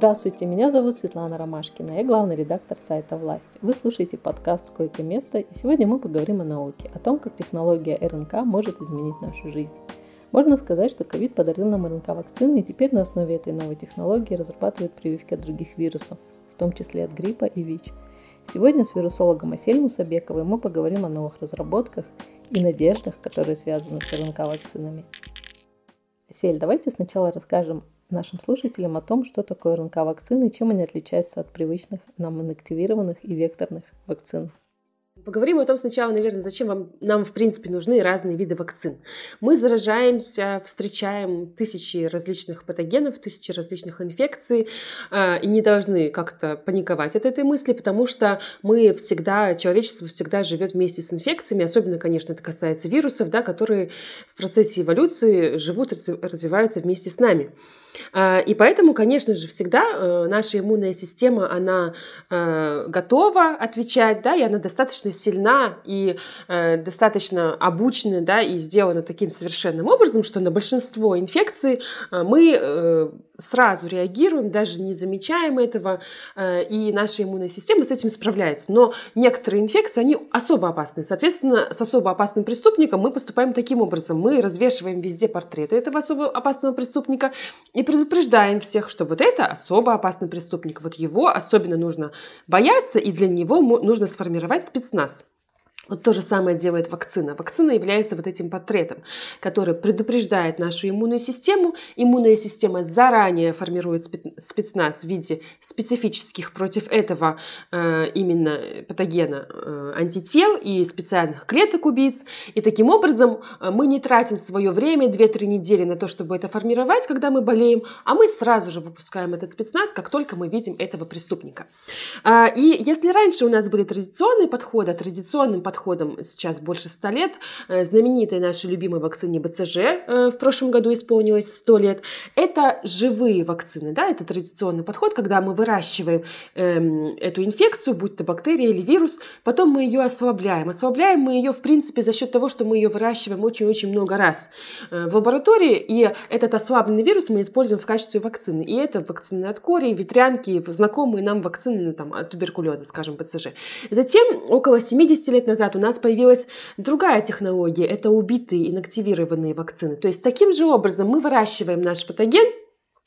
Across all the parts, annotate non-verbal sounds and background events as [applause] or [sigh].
Здравствуйте, меня зовут Светлана Ромашкина, я главный редактор сайта «Власть». Вы слушаете подкаст «Койко место» и сегодня мы поговорим о науке, о том, как технология РНК может изменить нашу жизнь. Можно сказать, что ковид подарил нам РНК-вакцины и теперь на основе этой новой технологии разрабатывают прививки от других вирусов, в том числе от гриппа и ВИЧ. Сегодня с вирусологом Асель Мусабековой мы поговорим о новых разработках и надеждах, которые связаны с РНК-вакцинами. Асель, давайте сначала расскажем нашим слушателям о том, что такое РНК-вакцины и чем они отличаются от привычных нам инактивированных и векторных вакцин. Поговорим о том сначала, наверное, зачем вам, нам, в принципе, нужны разные виды вакцин. Мы заражаемся, встречаем тысячи различных патогенов, тысячи различных инфекций э, и не должны как-то паниковать от этой мысли, потому что мы всегда, человечество всегда живет вместе с инфекциями, особенно, конечно, это касается вирусов, да, которые в процессе эволюции живут, развиваются вместе с нами. А, и поэтому, конечно же, всегда э, наша иммунная система, она э, готова отвечать, да, и она достаточно сильна и э, достаточно обучена, да, и сделана таким совершенным образом, что на большинство инфекций мы сразу реагируем, даже не замечаем этого, и наша иммунная система с этим справляется. Но некоторые инфекции, они особо опасны. Соответственно, с особо опасным преступником мы поступаем таким образом. Мы развешиваем везде портреты этого особо опасного преступника и предупреждаем всех, что вот это особо опасный преступник. Вот его особенно нужно бояться, и для него нужно сформировать спецназ. Вот то же самое делает вакцина. Вакцина является вот этим портретом, который предупреждает нашу иммунную систему. Иммунная система заранее формирует спецназ в виде специфических против этого э, именно патогена э, антител и специальных клеток убийц. И таким образом э, мы не тратим свое время 2-3 недели на то, чтобы это формировать, когда мы болеем, а мы сразу же выпускаем этот спецназ, как только мы видим этого преступника. И если раньше у нас были традиционные подходы, а традиционным подходом подходом сейчас больше 100 лет. Э, знаменитой нашей любимой вакцине БЦЖ э, в прошлом году исполнилось 100 лет. Это живые вакцины, да, это традиционный подход, когда мы выращиваем эм, эту инфекцию, будь то бактерия или вирус, потом мы ее ослабляем. Ослабляем мы ее, в принципе, за счет того, что мы ее выращиваем очень-очень много раз э, в лаборатории, и этот ослабленный вирус мы используем в качестве вакцины. И это вакцины от кори, ветрянки, знакомые нам вакцины ну, там, от туберкулеза, скажем, БЦЖ. Затем, около 70 лет назад, назад у нас появилась другая технология. Это убитые инактивированные вакцины. То есть таким же образом мы выращиваем наш патоген,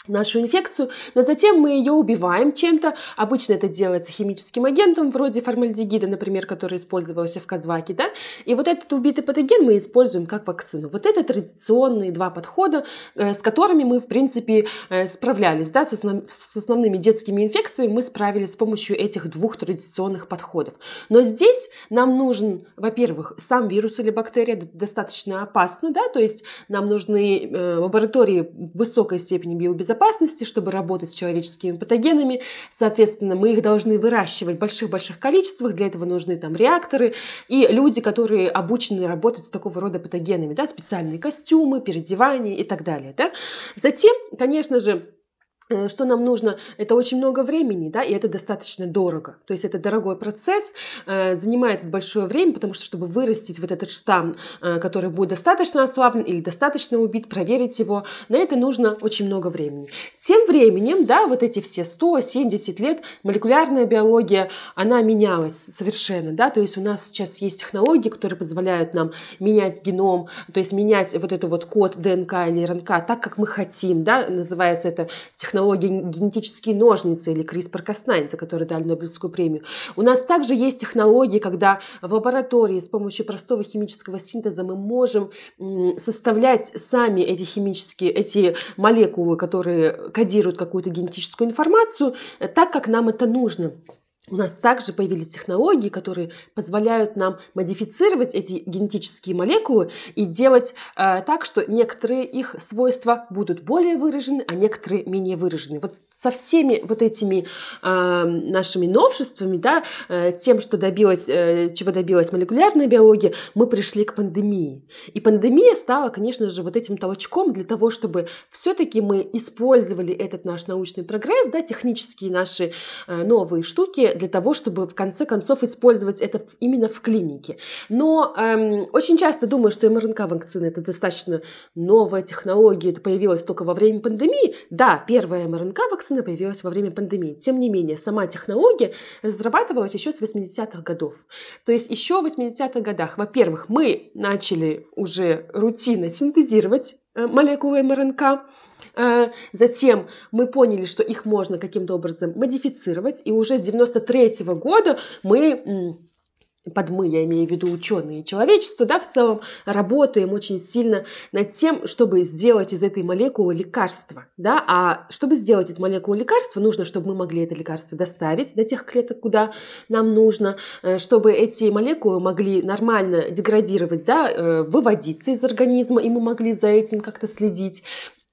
нашу инфекцию, но затем мы ее убиваем чем-то. Обычно это делается химическим агентом, вроде формальдегида, например, который использовался в Казваке, да, и вот этот убитый патоген мы используем как вакцину. Вот это традиционные два подхода, э, с которыми мы, в принципе, э, справлялись, да, с, основ... с основными детскими инфекциями мы справились с помощью этих двух традиционных подходов. Но здесь нам нужен, во-первых, сам вирус или бактерия достаточно опасны, да, то есть нам нужны э, лаборатории высокой степени биобезопасности, безопасности, чтобы работать с человеческими патогенами. Соответственно, мы их должны выращивать в больших-больших количествах. Для этого нужны там реакторы и люди, которые обучены работать с такого рода патогенами, да, специальные костюмы, переодевания и так далее. Да. Затем, конечно же, что нам нужно, это очень много времени, да, и это достаточно дорого. То есть это дорогой процесс, э, занимает большое время, потому что чтобы вырастить вот этот штамм, э, который будет достаточно ослаблен или достаточно убит, проверить его, на это нужно очень много времени. Тем временем, да, вот эти все 170 лет молекулярная биология, она менялась совершенно, да, то есть у нас сейчас есть технологии, которые позволяют нам менять геном, то есть менять вот этот вот код ДНК или РНК так, как мы хотим, да, называется это технология технологии генетические ножницы или CRISPR-Cas9, за которые дали Нобелевскую премию. У нас также есть технологии, когда в лаборатории с помощью простого химического синтеза мы можем составлять сами эти химические, эти молекулы, которые кодируют какую-то генетическую информацию, так, как нам это нужно. У нас также появились технологии, которые позволяют нам модифицировать эти генетические молекулы и делать э, так, что некоторые их свойства будут более выражены, а некоторые менее выражены. Вот со всеми вот этими э, нашими новшествами, да, э, тем, что добилась, э, чего добилась молекулярная биология, мы пришли к пандемии. И пандемия стала, конечно же, вот этим толчком для того, чтобы все-таки мы использовали этот наш научный прогресс, да, технические наши э, новые штуки для того, чтобы в конце концов использовать это именно в клинике. Но э, очень часто думаю, что МРНК-вакцина это достаточно новая технология, это появилась только во время пандемии. Да, первая МРНК-вакцина вакцина появилась во время пандемии. Тем не менее, сама технология разрабатывалась еще с 80-х годов. То есть еще в 80-х годах, во-первых, мы начали уже рутинно синтезировать э, молекулы МРНК, э, Затем мы поняли, что их можно каким-то образом модифицировать, и уже с 93 -го года мы под мы, я имею в виду ученые и человечество, да, в целом работаем очень сильно над тем, чтобы сделать из этой молекулы лекарство, да, а чтобы сделать эту молекулу лекарства, нужно, чтобы мы могли это лекарство доставить до тех клеток, куда нам нужно, э, чтобы эти молекулы могли нормально деградировать, да, э, выводиться из организма, и мы могли за этим как-то следить,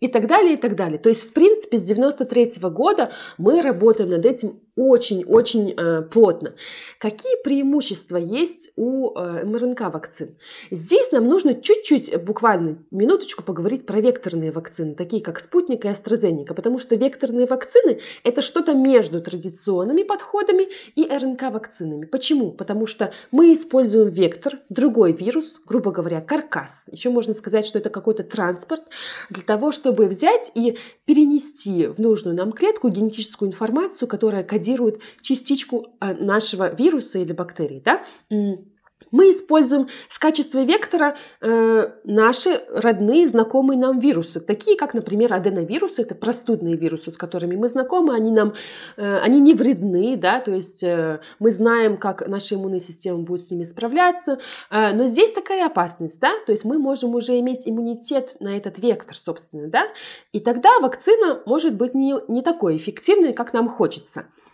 и так далее, и так далее. То есть, в принципе, с 93 -го года мы работаем над этим очень-очень э, плотно. Какие преимущества есть у э, МРНК вакцин? Здесь нам нужно чуть-чуть, буквально минуточку поговорить про векторные вакцины, такие как Спутник и AstraZeneca, потому что векторные вакцины – это что-то между традиционными подходами и РНК-вакцинами. Почему? Потому что мы используем вектор, другой вирус, грубо говоря, каркас. Еще можно сказать, что это какой-то транспорт для того, чтобы взять и перенести в нужную нам клетку генетическую информацию, которая кодирует частичку а, нашего вируса или бактерии. Да? мы используем в качестве вектора э, наши родные, знакомые нам вирусы, такие как, например, аденовирусы, это простудные вирусы, с которыми мы знакомы, они нам, э, они не вредны, да, то есть э, мы знаем, как наша иммунная система будет с ними справляться, э, но здесь такая опасность, да, то есть мы можем уже иметь иммунитет на этот вектор, собственно, да, и тогда вакцина может быть не, не такой эффективной, как нам хочется.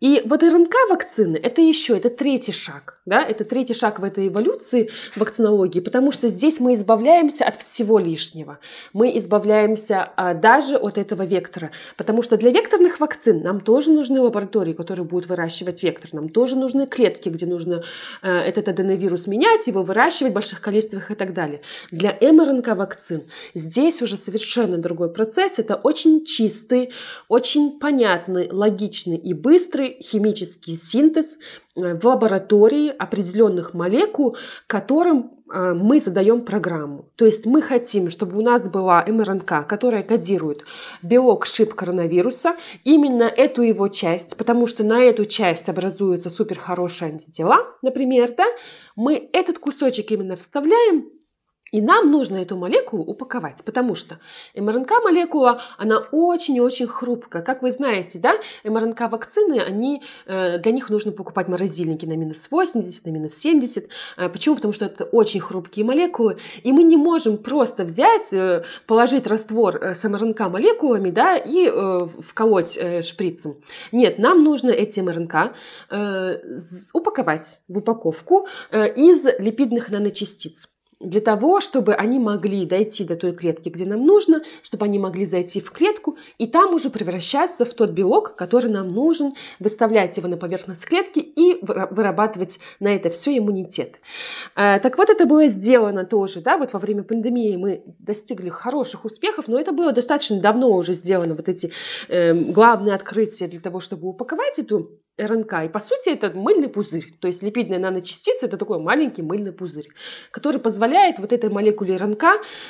И вот РНК-вакцины – это еще, это третий шаг, да, это третий шаг в этой эволюции вакцинологии, потому что здесь мы избавляемся от всего лишнего. Мы избавляемся а, даже от этого вектора, потому что для векторных вакцин нам тоже нужны лаборатории, которые будут выращивать вектор, нам тоже нужны клетки, где нужно а, этот аденовирус менять, его выращивать в больших количествах и так далее. Для МРНК-вакцин здесь уже совершенно другой процесс, это очень чистый, очень понятный, логичный и быстрый химический синтез э, в лаборатории определенных молекул, которым э, мы задаем программу. То есть мы хотим, чтобы у нас была МРНК, которая кодирует белок шип коронавируса, именно эту его часть, потому что на эту часть образуются супер хорошие антитела, например, да, мы этот кусочек именно вставляем и нам нужно эту молекулу упаковать, потому что МРНК-молекула, она очень-очень хрупкая. Как вы знаете, да, МРНК-вакцины, они, э, для них нужно покупать морозильники на минус 80, на минус 70. Э, почему? Потому что это очень хрупкие молекулы, и мы не можем просто взять, э, положить раствор с МРНК-молекулами, да, и вколоть шприцем. Нет, нам нужно эти МРНК упаковать в упаковку из липидных наночастиц для того, чтобы они могли дойти до той клетки, где нам нужно, чтобы они могли зайти в клетку и там уже превращаться в тот белок, который нам нужен, выставлять его на поверхность клетки и вырабатывать на это все иммунитет. Э, так вот, это было сделано тоже, да, вот во время пандемии мы достигли хороших успехов, но это было достаточно давно уже сделано, вот эти э, главные открытия для того, чтобы упаковать эту РНК. И по сути это мыльный пузырь. То есть липидная наночастица это такой маленький мыльный пузырь, который позволяет вот этой молекуле РНК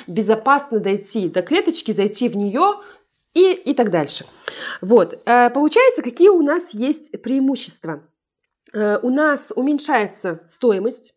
безопасно дойти до клеточки, зайти в нее и, и так дальше. Вот. Э, получается, какие у нас есть преимущества? Э, у нас уменьшается стоимость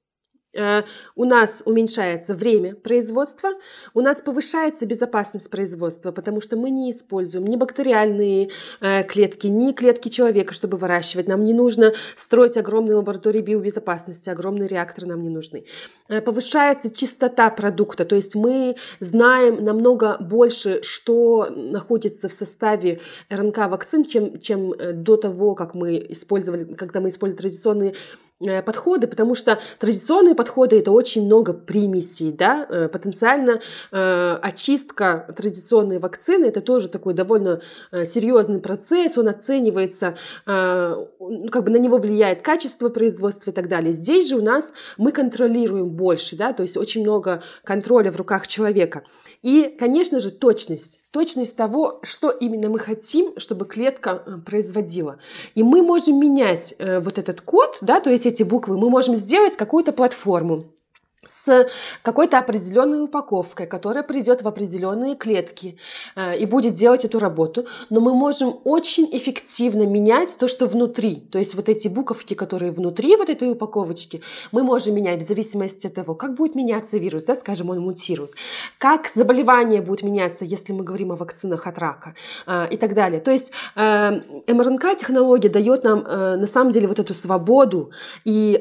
у нас уменьшается время производства, у нас повышается безопасность производства, потому что мы не используем ни бактериальные э, клетки, ни клетки человека, чтобы выращивать. Нам не нужно строить огромные лаборатории биобезопасности, огромные реакторы нам не нужны. Э, повышается чистота продукта, то есть мы знаем намного больше, что находится в составе РНК-вакцин, чем, чем до того, как мы использовали, когда мы использовали традиционные Э, подходы, потому что традиционные подходы это очень много примесей, да, э, потенциально э, очистка традиционной вакцины это тоже такой довольно серьезный процесс, он оценивается, как бы на него влияет качество производства и так далее. Здесь же у нас мы контролируем больше, да, то есть очень много контроля в руках человека. И, конечно же, точность точность того, что именно мы хотим, чтобы клетка э, производила. И мы можем менять э, вот этот код, да, то есть эти буквы, мы можем сделать какую-то платформу. С какой-то определенной упаковкой, которая придет в определенные клетки э, и будет делать эту работу, но мы можем очень эффективно менять то, что внутри. То есть вот эти буковки, которые внутри вот этой упаковочки, мы можем менять в зависимости от того, как будет меняться вирус, да, скажем, он мутирует, как заболевание будет меняться, если мы говорим о вакцинах от рака э, и так далее. То есть э, МРНК-технология дает нам на самом деле вот эту свободу и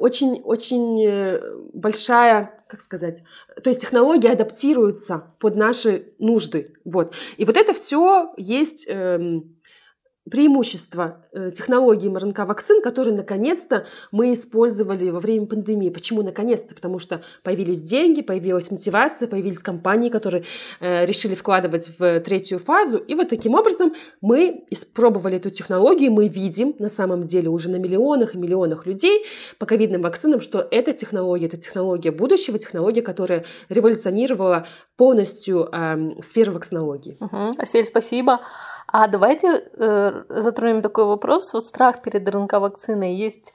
очень-очень эм, большая, как сказать, то есть технологии адаптируются под наши нужды. Вот. И вот это все есть эм, преимущество э, технологии МРНК-вакцин, которые наконец-то мы использовали во время пандемии. Почему наконец-то? Потому что появились деньги, появилась мотивация, появились компании, которые э, решили вкладывать в третью фазу. И вот таким образом мы испробовали эту технологию, мы видим на самом деле уже на миллионах и миллионах людей по ковидным вакцинам, что эта технология, это технология будущего, технология, которая революционировала полностью э, сферу вакцинологии. Угу. Асель, спасибо. А давайте э, затронем такой вопрос. Вот страх перед РНК-вакциной. Есть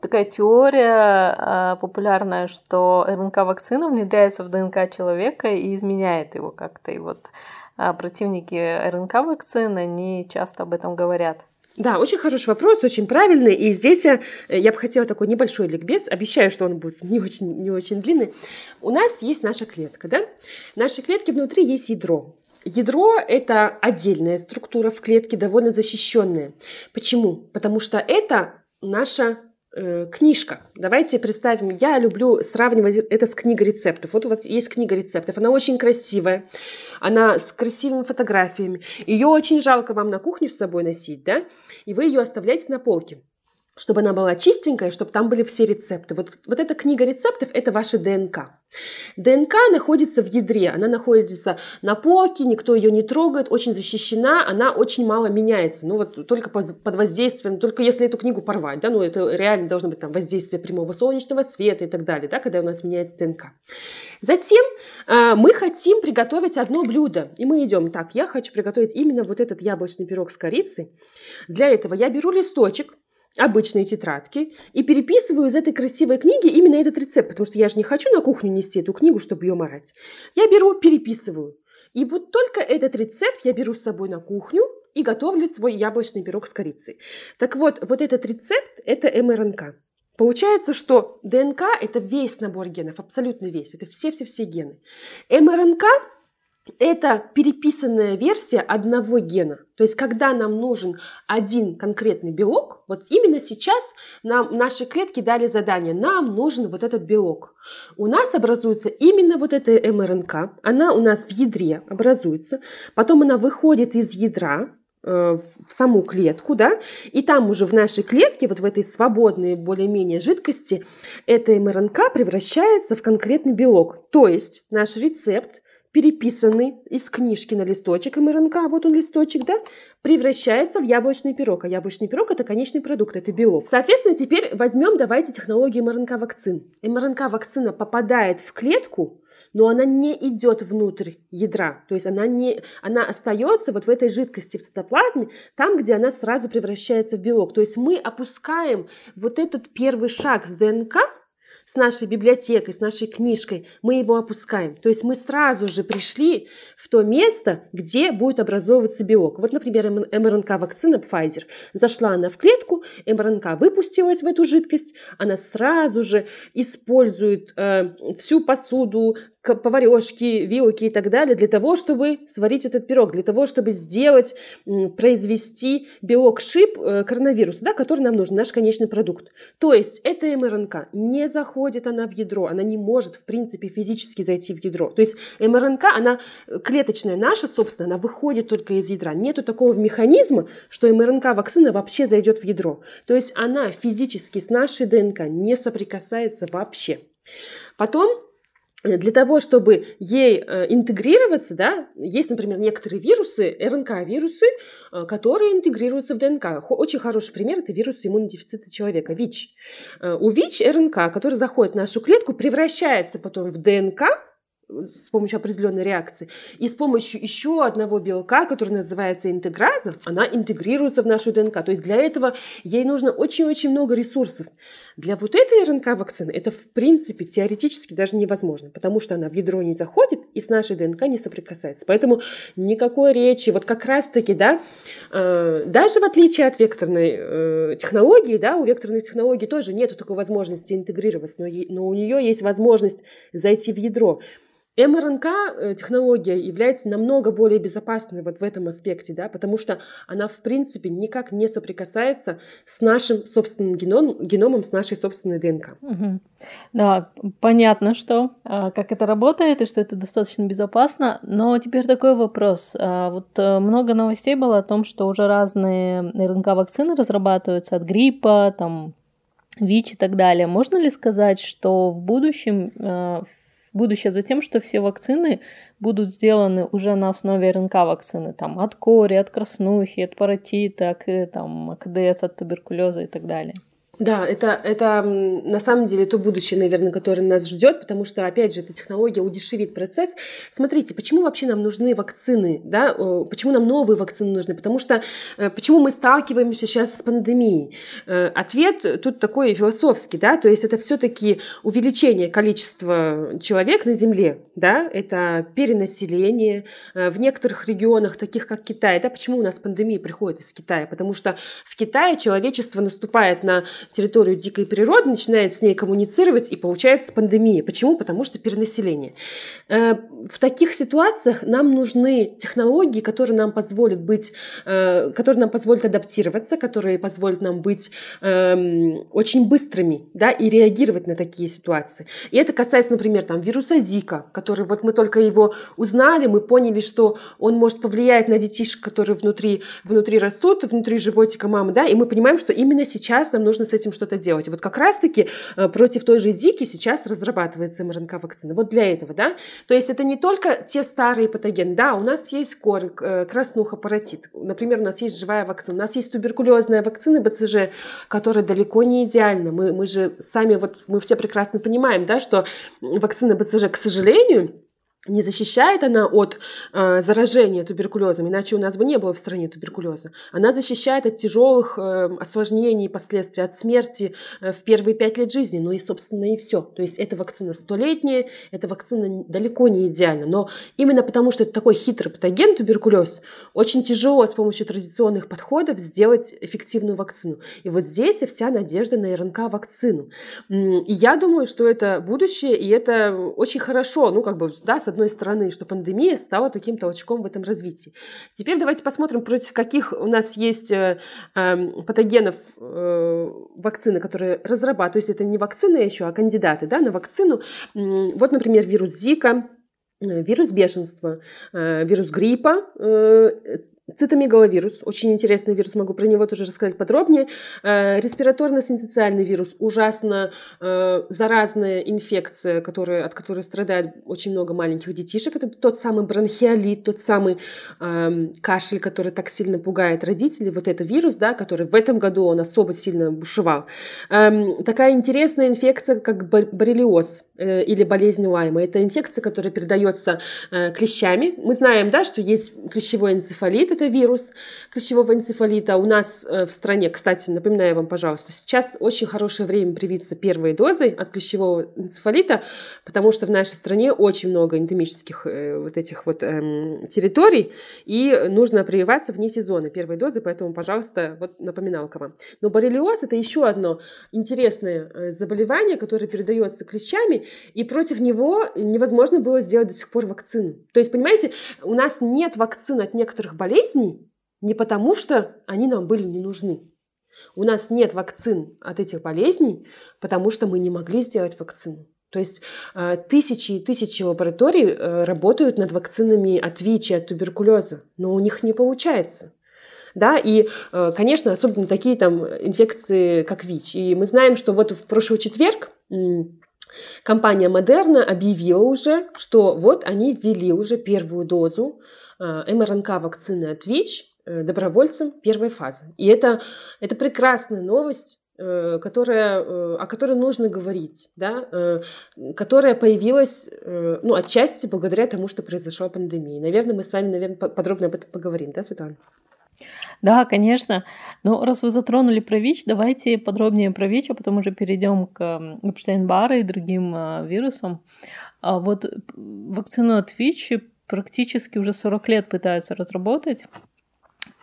такая теория э, популярная, что РНК-вакцина внедряется в ДНК человека и изменяет его как-то. И вот э, противники РНК-вакцины, они часто об этом говорят. Да, очень хороший вопрос, очень правильный. И здесь я, я бы хотела такой небольшой ликбез. Обещаю, что он будет не очень, не очень длинный. У нас есть наша клетка, да? В нашей клетке внутри есть ядро. Ядро – это отдельная структура в клетке, довольно защищенная. Почему? Потому что это наша э, книжка. Давайте представим, я люблю сравнивать это с книгой рецептов. Вот у вас есть книга рецептов, она очень красивая, она с красивыми фотографиями. Ее очень жалко вам на кухню с собой носить, да? И вы ее оставляете на полке чтобы она была чистенькая, чтобы там были все рецепты. Вот, вот эта книга рецептов – это ваша ДНК. ДНК находится в ядре, она находится на полке, никто ее не трогает, очень защищена, она очень мало меняется. Ну вот только под, воздействием, только если эту книгу порвать, да, ну это реально должно быть там воздействие прямого солнечного света и так далее, да, когда у нас меняется ДНК. Затем э, мы хотим приготовить одно блюдо, и мы идем, так, я хочу приготовить именно вот этот яблочный пирог с корицей. Для этого я беру листочек, обычные тетрадки и переписываю из этой красивой книги именно этот рецепт, потому что я же не хочу на кухню нести эту книгу, чтобы ее морать. Я беру, переписываю. И вот только этот рецепт я беру с собой на кухню и готовлю свой яблочный пирог с корицей. Так вот, вот этот рецепт – это МРНК. Получается, что ДНК – это весь набор генов, абсолютно весь. Это все-все-все гены. МРНК это переписанная версия одного гена. То есть, когда нам нужен один конкретный белок, вот именно сейчас нам наши клетки дали задание, нам нужен вот этот белок. У нас образуется именно вот эта МРНК, она у нас в ядре образуется, потом она выходит из ядра, э, в саму клетку, да, и там уже в нашей клетке, вот в этой свободной более-менее жидкости, эта МРНК превращается в конкретный белок. То есть наш рецепт переписанный из книжки на листочек МРНК, вот он листочек, да, превращается в яблочный пирог. А яблочный пирог – это конечный продукт, это белок. Соответственно, теперь возьмем, давайте, технологию МРНК-вакцин. МРНК-вакцина попадает в клетку, но она не идет внутрь ядра, то есть она, не, она остается вот в этой жидкости в цитоплазме, там, где она сразу превращается в белок. То есть мы опускаем вот этот первый шаг с ДНК – с нашей библиотекой, с нашей книжкой, мы его опускаем. То есть мы сразу же пришли в то место, где будет образовываться белок. Вот, например, МРНК-вакцина Pfizer. Зашла она в клетку, МРНК выпустилась в эту жидкость, она сразу же использует э, всю посуду, поварешки, вилки и так далее для того, чтобы сварить этот пирог, для того, чтобы сделать, произвести белок шип э, коронавируса, да, который нам нужен, наш конечный продукт. То есть эта МРНК не заходит она в ядро, она не может, в принципе, физически зайти в ядро. То есть МРНК, она клеточная наша, собственно, она выходит только из ядра. Нету такого механизма, что МРНК-вакцина вообще зайдет в ядро. То есть она физически с нашей ДНК не соприкасается вообще. Потом для того, чтобы ей э, интегрироваться, да, есть, например, некоторые вирусы, РНК-вирусы, э, которые интегрируются в ДНК. Очень хороший пример – это вирус иммунодефицита человека, ВИЧ. Э, у ВИЧ РНК, который заходит в нашу клетку, превращается потом в ДНК, с помощью определенной реакции. И с помощью еще одного белка, который называется интеграза, она интегрируется в нашу ДНК. То есть для этого ей нужно очень-очень много ресурсов. Для вот этой РНК-вакцины это в принципе теоретически даже невозможно, потому что она в ядро не заходит и с нашей ДНК не соприкасается. Поэтому никакой речи, вот как раз-таки, да, э, даже в отличие от векторной э, технологии, да, у векторной технологии тоже нет такой возможности интегрировать, но, но у нее есть возможность зайти в ядро МРНК-технология э, является намного более безопасной вот в этом аспекте, да, потому что она, в принципе, никак не соприкасается с нашим собственным геном, геномом, с нашей собственной ДНК. Угу. Да, понятно, что а, как это работает и что это достаточно безопасно, но теперь такой вопрос. А, вот э, много новостей было о том, что уже разные РНК-вакцины разрабатываются от гриппа, там, ВИЧ и так далее. Можно ли сказать, что в будущем э, будущее за тем, что все вакцины будут сделаны уже на основе РНК-вакцины, там, от кори, от краснухи, от паротита, к, там, КДС, от туберкулеза и так далее. Да, это, это на самом деле то будущее, наверное, которое нас ждет, потому что, опять же, эта технология удешевит процесс. Смотрите, почему вообще нам нужны вакцины, да, почему нам новые вакцины нужны? Потому что, э, почему мы сталкиваемся сейчас с пандемией? Э, ответ тут такой философский, да, то есть это все-таки увеличение количества человек на Земле, да, это перенаселение э, в некоторых регионах, таких как Китай, да, почему у нас пандемия приходит из Китая? Потому что в Китае человечество наступает на территорию дикой природы, начинает с ней коммуницировать, и получается пандемия. Почему? Потому что перенаселение. Э, в таких ситуациях нам нужны технологии, которые нам позволят быть, э, которые нам позволят адаптироваться, которые позволят нам быть эм, очень быстрыми, да, и реагировать на такие ситуации. И это касается, например, там, вируса Зика, который вот мы только его узнали, мы поняли, что он может повлиять на детишек, которые внутри, внутри растут, внутри животика мамы, да, и мы понимаем, что именно сейчас нам нужно с этим что-то делать. Вот как раз-таки э, против той же Зики сейчас разрабатывается МРНК-вакцина. Вот для этого, да. То есть это не только те старые патогены. Да, у нас есть корь, э, краснуха, паротит. Например, у нас есть живая вакцина. У нас есть туберкулезная вакцина БЦЖ, которая далеко не идеальна. Мы, мы же сами, вот мы все прекрасно понимаем, да, что вакцина БЦЖ, к сожалению, не защищает она от э, заражения туберкулезом, иначе у нас бы не было в стране туберкулеза. Она защищает от тяжелых э, осложнений, последствий, от смерти э, в первые пять лет жизни. Ну и, собственно, и все. То есть эта вакцина столетняя, эта вакцина далеко не идеальна. Но именно потому, что это такой хитрый патоген, туберкулез, очень тяжело с помощью традиционных подходов сделать эффективную вакцину. И вот здесь и вся надежда на РНК-вакцину. И я думаю, что это будущее, и это очень хорошо, ну, как бы, да, с одной стороны, что пандемия стала таким толчком в этом развитии. Теперь давайте посмотрим, против каких у нас есть э, эм, патогенов э, вакцины, которые разрабатывают. То есть это не вакцины еще, а кандидаты да, на вакцину. Вот, например, вирус Зика, э, вирус бешенства, вирус гриппа, Цитомегаловирус, очень интересный вирус, могу про него тоже рассказать подробнее. Э, респираторно-синцитиальный вирус, ужасно э, заразная инфекция, которая, от которой страдает очень много маленьких детишек. Это тот самый бронхиолит, тот самый э, кашель, который так сильно пугает родителей. Вот это вирус, да, который в этом году он особо сильно бушевал. Э, такая интересная инфекция, как боррелиоз э, или болезнь Уайма. Это инфекция, которая передается клещами. Мы знаем, да, что есть клещевой энцефалит, это вирус клещевого энцефалита. У нас э, в стране, кстати, напоминаю вам, пожалуйста, сейчас очень хорошее время привиться первой дозой от клещевого энцефалита, потому что в нашей стране очень много эндемических э, вот этих вот эм, территорий, и нужно прививаться вне сезона первой дозы, поэтому, пожалуйста, вот напоминалка вам. Но боррелиоз – это еще одно интересное э, заболевание, которое передается клещами, и против него невозможно было сделать до сих пор вакцину. То есть, понимаете, у нас нет вакцин от некоторых болезней, болезней не потому, что они нам были не нужны. У нас нет вакцин от этих болезней, потому что мы не могли сделать вакцину. То есть э, тысячи и тысячи лабораторий э, работают над вакцинами от ВИЧ и от туберкулеза, но у них не получается. Да, и, э, конечно, особенно такие там инфекции, как ВИЧ. И мы знаем, что вот в прошлый четверг компания Модерна объявила уже, что вот они ввели уже первую дозу МРНК-вакцины от ВИЧ э, добровольцам первой фазы. И это, это прекрасная новость, Э, которая, э, о которой нужно говорить, да, э, которая появилась, ну, отчасти благодаря тому, что произошла пандемия. Наверное, мы с вами, наверное, подробно об этом поговорим, да, Светлана? Да, конечно. Но раз вы затронули про ВИЧ, давайте подробнее про ВИЧ, а потом уже перейдем к Эпштейн-Бару и другим вирусам. А вот вакцину от ВИЧ практически уже 40 лет пытаются разработать.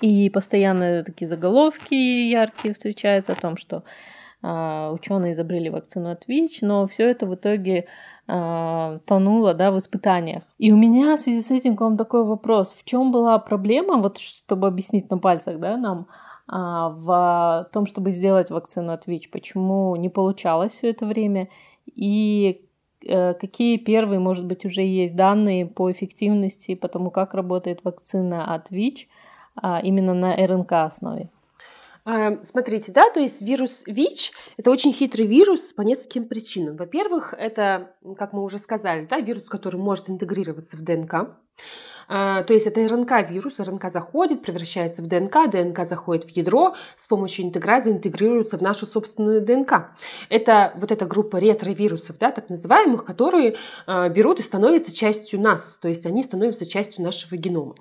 И постоянно такие заголовки яркие встречаются о том, что а, ученые изобрели вакцину от ВИЧ, но все это в итоге а, тонуло да, в испытаниях. И у меня в связи с этим к вам такой вопрос. В чем была проблема, вот чтобы объяснить на пальцах да, нам, а, в том, чтобы сделать вакцину от ВИЧ? Почему не получалось все это время? И э, какие первые, может быть, уже есть данные по эффективности, по тому, как работает вакцина от ВИЧ – а, именно на РНК основе? А, смотрите, да, то есть вирус ВИЧ – это очень хитрый вирус по нескольким причинам. Во-первых, это, как мы уже сказали, да, вирус, который может интегрироваться в ДНК. А, то есть это РНК-вирус, РНК заходит, превращается в ДНК, ДНК заходит в ядро, с помощью интеграции интегрируется в нашу собственную ДНК. Это вот эта группа ретровирусов, да, так называемых, которые берут и становятся частью нас, то есть они становятся частью нашего генома.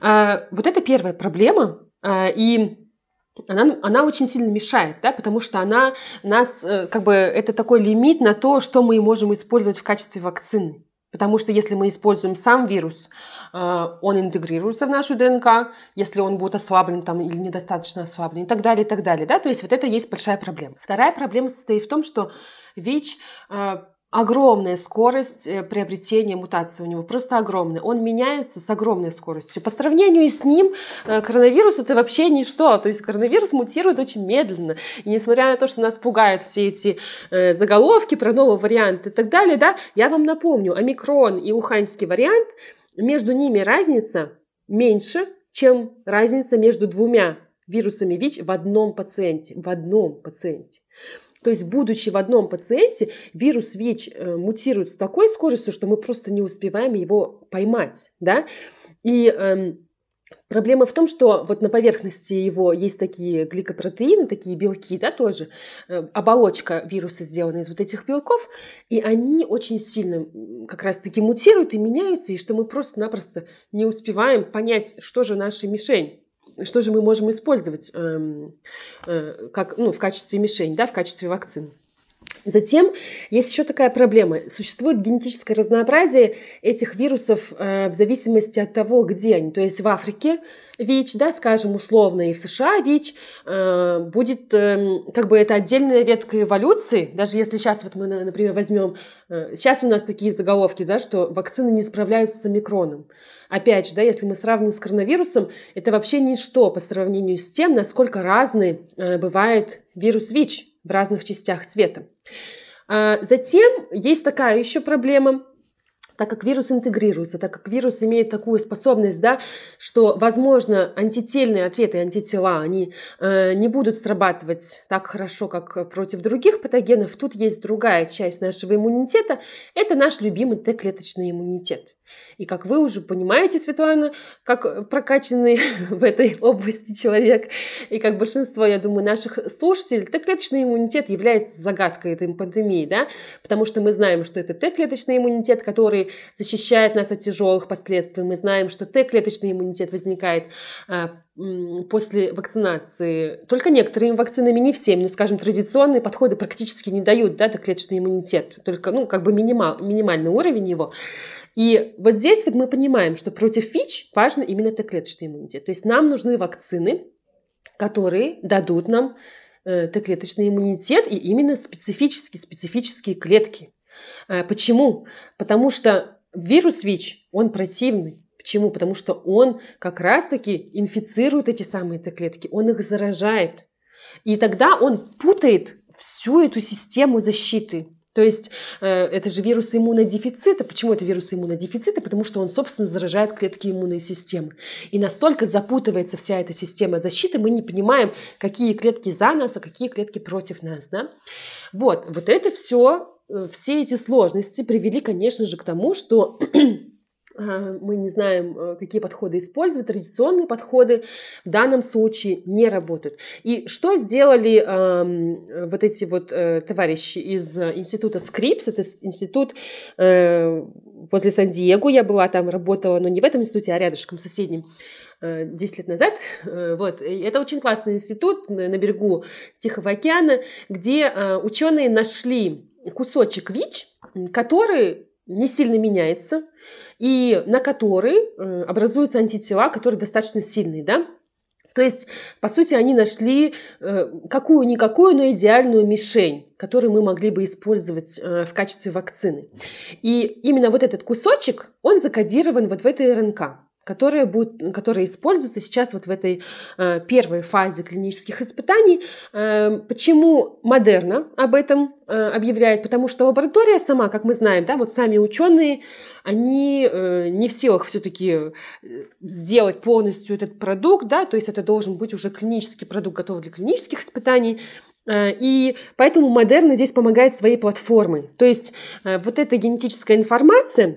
А, вот это первая проблема, а, и она, она очень сильно мешает, да, потому что она нас, э, как бы, это такой лимит на то, что мы можем использовать в качестве вакцины. Потому что если мы используем сам вирус, а, он интегрируется в нашу ДНК, если он будет ослаблен там, или недостаточно ослаблен и так далее, и так далее. Да? То есть вот это есть большая проблема. Вторая проблема состоит в том, что ВИЧ огромная скорость э, приобретения мутации у него, просто огромная. Он меняется с огромной скоростью. По сравнению с ним э, коронавирус это вообще ничто. То есть коронавирус мутирует очень медленно. И несмотря на то, что нас пугают все эти э, заголовки про новый вариант и так далее, да, я вам напомню, омикрон и уханьский вариант, между ними разница меньше, чем разница между двумя вирусами ВИЧ в одном пациенте. В одном пациенте. То есть, будучи в одном пациенте, вирус ВИЧ э, мутирует с такой скоростью, что мы просто не успеваем его поймать, да, и эм, Проблема в том, что вот на поверхности его есть такие гликопротеины, такие белки, да, тоже. Э, оболочка вируса сделана из вот этих белков, и они очень сильно как раз-таки мутируют и меняются, и что мы просто-напросто не успеваем понять, что же наша мишень что же мы можем использовать э, э, как, ну, в качестве мишени, да, в качестве вакцин. Затем есть еще такая проблема. Существует генетическое разнообразие этих вирусов э, в зависимости от того, где они. То есть в Африке ВИЧ, да, скажем, условно, и в США ВИЧ э, будет э, как бы это отдельная ветка эволюции. Даже если сейчас вот мы, например, возьмем... Э, сейчас у нас такие заголовки, да, что вакцины не справляются с омикроном. Опять же, да, если мы сравним с коронавирусом, это вообще ничто по сравнению с тем, насколько разный э, бывает вирус ВИЧ в разных частях света. А, затем есть такая еще проблема, так как вирус интегрируется, так как вирус имеет такую способность, да, что, возможно, антительные ответы, антитела, они э, не будут срабатывать так хорошо, как против других патогенов. Тут есть другая часть нашего иммунитета, это наш любимый Т-клеточный иммунитет. И как вы уже понимаете, Светлана, как прокачанный [laughs] в этой области человек, и как большинство, я думаю, наших слушателей, Т-клеточный иммунитет является загадкой этой пандемии, да, потому что мы знаем, что это Т-клеточный иммунитет, который защищает нас от тяжелых последствий. Мы знаем, что Т-клеточный иммунитет возникает а, после вакцинации. Только некоторыми вакцинами, не всеми, но, скажем, традиционные подходы практически не дают да, Т-клеточный иммунитет, только, ну, как бы минимал, минимальный уровень его. И вот здесь вот мы понимаем, что против ВИЧ важно именно Т-клеточный иммунитет. То есть нам нужны вакцины, которые дадут нам э, Т-клеточный иммунитет и именно специфические, специфические клетки. Э, почему? Потому что вирус ВИЧ, он противный. Почему? Потому что он как раз-таки инфицирует эти самые Т-клетки, он их заражает. И тогда он путает всю эту систему защиты. То есть э, это же вирус иммунодефицита. Почему это вирус иммунодефицита? Потому что он, собственно, заражает клетки иммунной системы. И настолько запутывается вся эта система защиты, мы не понимаем, какие клетки за нас, а какие клетки против нас. Да? Вот, вот это все, э, все эти сложности привели, конечно же, к тому, что мы не знаем, э, какие подходы использовать, традиционные подходы в данном случае не работают. И что сделали э, вот эти вот э, товарищи из института Скрипс, это институт э, возле Сан-Диего, я была там, работала, но не в этом институте, а рядышком, соседнем, 10 э, лет назад. Э, вот. Это очень классный институт на берегу Тихого океана, где ученые нашли кусочек ВИЧ, который не сильно меняется, и на который э, образуются антитела, которые достаточно сильные, да? То есть, по сути, они нашли э, какую-никакую, но идеальную мишень, которую мы могли бы использовать э, в качестве вакцины. И именно вот этот кусочек, он закодирован вот в этой РНК которые, будут, которые используются сейчас вот в этой э, первой фазе клинических испытаний. Э, почему Модерна об этом э, объявляет? Потому что лаборатория сама, как мы знаем, да, вот сами ученые, они э, не в силах все-таки э, сделать полностью этот продукт, да, то есть это должен быть уже клинический продукт, готовый для клинических испытаний. Э, и поэтому Модерна здесь помогает своей платформой. То есть э, вот эта генетическая информация,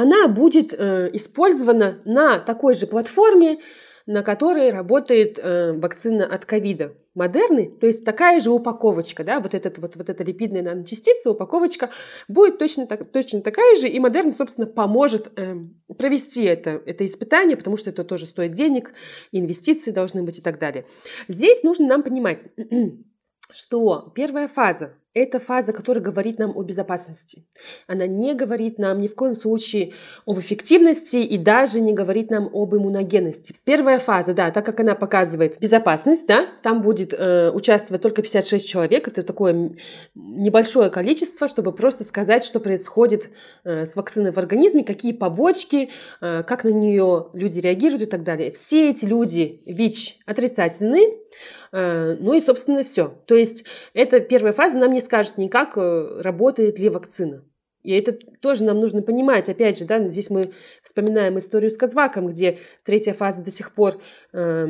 она будет э, использована на такой же платформе, на которой работает э, вакцина от ковида Модерны, то есть такая же упаковочка, да, вот, этот, вот, вот эта липидная наночастица, упаковочка будет точно, так, точно такая же, и Модерна, собственно, поможет э, провести это, это испытание, потому что это тоже стоит денег, инвестиции должны быть и так далее. Здесь нужно нам понимать, [clears throat] что первая фаза это фаза, которая говорит нам о безопасности. Она не говорит нам ни в коем случае об эффективности и даже не говорит нам об иммуногенности. Первая фаза, да, так как она показывает безопасность, да, там будет э, участвовать только 56 человек, это такое небольшое количество, чтобы просто сказать, что происходит э, с вакциной в организме, какие побочки, э, как на нее люди реагируют и так далее. Все эти люди ВИЧ отрицательные, ну и, собственно, все. То есть эта первая фаза нам не скажет никак, э, работает ли вакцина. И это тоже нам нужно понимать. Опять же, да, здесь мы вспоминаем историю с Казваком, где третья фаза до сих пор э,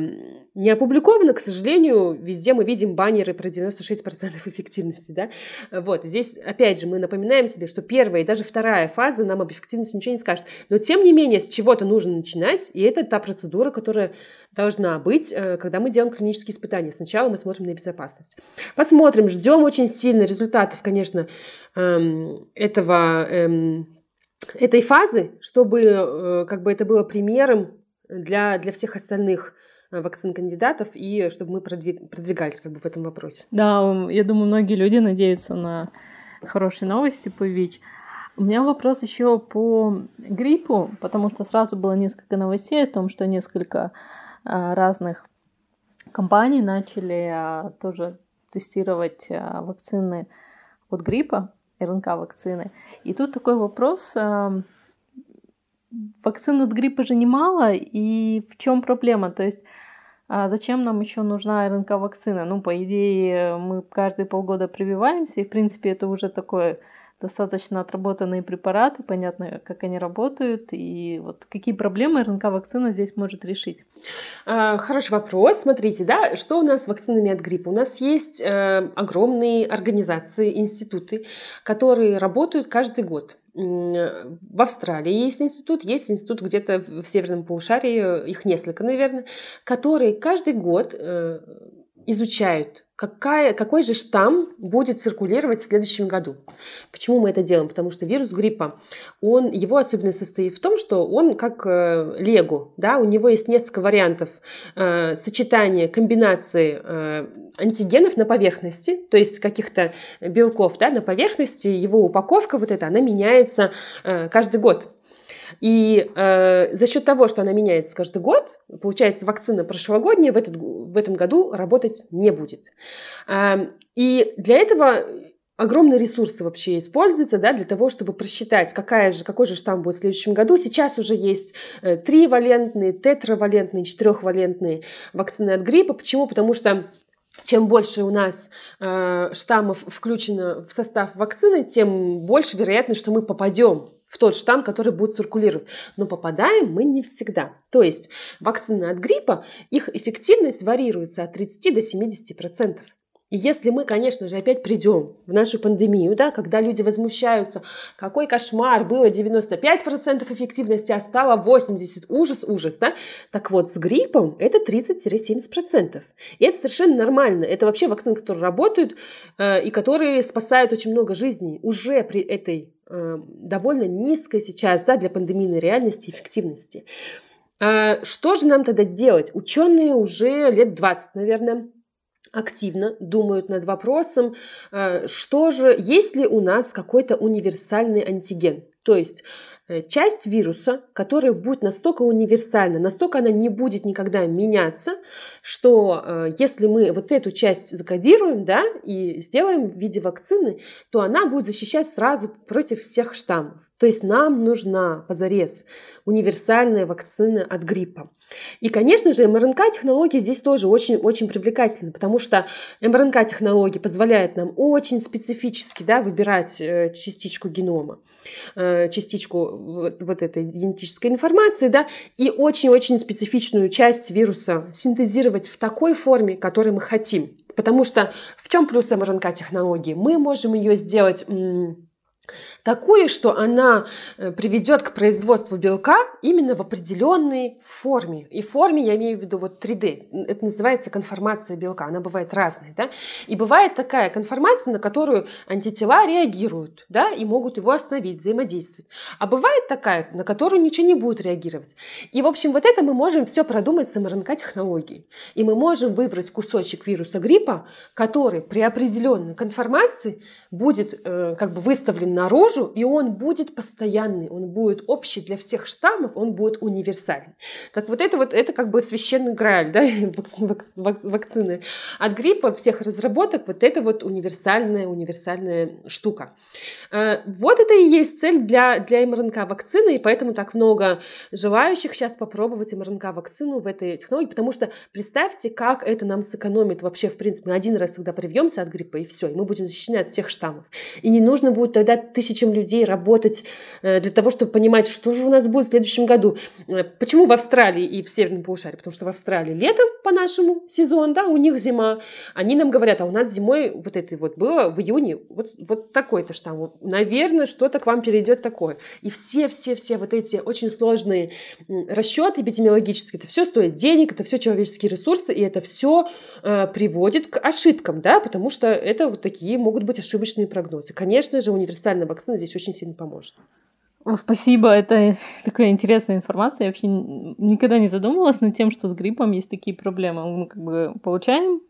не опубликована. К сожалению, везде мы видим баннеры про 96% эффективности. Да? Вот. Здесь, опять же, мы напоминаем себе, что первая и даже вторая фаза нам об эффективности ничего не скажет. Но, тем не менее, с чего-то нужно начинать. И это та процедура, которая должна быть, э, когда мы делаем клинические испытания. Сначала мы смотрим на безопасность. Посмотрим, ждем очень сильно результатов, конечно, эм, этого, эм, этой фазы, чтобы э, как бы это было примером для, для всех остальных э, вакцин кандидатов и чтобы мы продвигались как бы в этом вопросе. Да, я думаю, многие люди надеются на хорошие новости по ВИЧ. У меня вопрос еще по гриппу, потому что сразу было несколько новостей о том, что несколько разных компаний начали тоже тестировать вакцины от гриппа. РНК-вакцины. И тут такой вопрос. Вакцин от гриппа же немало, и в чем проблема? То есть а зачем нам еще нужна РНК-вакцина? Ну, по идее, мы каждые полгода прививаемся, и, в принципе, это уже такое достаточно отработанные препараты, понятно, как они работают, и вот какие проблемы РНК-вакцина здесь может решить? А, хороший вопрос. Смотрите, да, что у нас с вакцинами от гриппа? У нас есть э, огромные организации, институты, которые работают каждый год. В Австралии есть институт, есть институт где-то в северном полушарии, их несколько, наверное, которые каждый год э, изучают какая, какой же штамм будет циркулировать в следующем году. Почему мы это делаем? Потому что вирус гриппа, он, его особенность состоит в том, что он как э, лего, да, у него есть несколько вариантов э, сочетания, комбинации э, антигенов на поверхности, то есть каких-то белков да, на поверхности, его упаковка вот эта, она меняется э, каждый год. И э, за счет того, что она меняется каждый год, получается, вакцина прошлогодняя в, этот, в этом году работать не будет. Э, и для этого огромные ресурсы вообще используются да, для того, чтобы просчитать, какая же, какой же штамм будет в следующем году. Сейчас уже есть э, тривалентные, тетравалентные, четырехвалентные вакцины от гриппа. Почему? Потому что чем больше у нас э, штаммов включено в состав вакцины, тем больше вероятность, что мы попадем в тот штамм, который будет циркулировать. Но попадаем мы не всегда. То есть вакцины от гриппа, их эффективность варьируется от 30 до 70 процентов. И если мы, конечно же, опять придем в нашу пандемию, да, когда люди возмущаются, какой кошмар, было 95% эффективности, а стало 80%, ужас, ужас, да, так вот, с гриппом это 30-70%. И это совершенно нормально. Это вообще вакцины, которые работают э, и которые спасают очень много жизней уже при этой довольно низкой сейчас, да, для пандемийной реальности эффективности. Э, что же нам тогда сделать? Ученые уже лет 20, наверное, активно думают над вопросом, э, что же, есть ли у нас какой-то универсальный антиген. То есть э, часть вируса, которая будет настолько универсальна, настолько она не будет никогда меняться, что э, если мы вот эту часть закодируем, да, и сделаем в виде вакцины, то она будет защищать сразу против всех штаммов. То есть нам нужна позарез универсальная вакцина от гриппа. И, конечно же, МРНК-технологии здесь тоже очень-очень привлекательны, потому что МРНК-технологии позволяют нам очень специфически да, выбирать э, частичку генома э, частичку вот, этой генетической информации, да, и очень-очень специфичную часть вируса синтезировать в такой форме, которой мы хотим. Потому что в чем плюс МРНК-технологии? Мы можем ее сделать такую, что она э, приведет к производству белка именно в определенной форме. И форме я имею в виду вот 3D. Это называется конформация белка. Она бывает разная. Да? И бывает такая конформация, на которую антитела реагируют да, и могут его остановить, взаимодействовать. А бывает такая, на которую ничего не будет реагировать. И, в общем, вот это мы можем все продумать с МРНК-технологией. И мы можем выбрать кусочек вируса гриппа, который при определенной конформации будет э, как бы выставлен наружу, и он будет постоянный, он будет общий для всех штаммов, он будет универсальный. Так вот это вот, это как бы священный грааль, да, [laughs] вакцины от гриппа, всех разработок, вот это вот универсальная, универсальная штука. Э, вот это и есть цель для, для МРНК-вакцины, и поэтому так много желающих сейчас попробовать МРНК-вакцину в этой технологии, потому что представьте, как это нам сэкономит вообще, в принципе, мы один раз тогда привьемся от гриппа, и все, и мы будем защищены от всех штаммов. И не нужно будет тогда тысячам людей работать э, для того, чтобы понимать, что же у нас будет в следующем году. Э, почему в Австралии и в Северном полушарии? Потому что в Австралии летом по-нашему сезон, да, у них зима. Они нам говорят, а у нас зимой вот это вот было в июне, вот, вот такой-то штамм. Наверное, что-то к вам перейдет такое. И все-все-все вот эти очень сложные расчеты эпидемиологические, это все стоит денег, это все человеческие ресурсы, и это все э, приводит к ошибкам, да, потому что это вот такие могут быть ошибочные прогнозы. Конечно же, универсальная вакцина здесь очень сильно поможет. Спасибо, это такая интересная информация. Я вообще никогда не задумывалась над тем, что с гриппом есть такие проблемы. Мы как бы получаем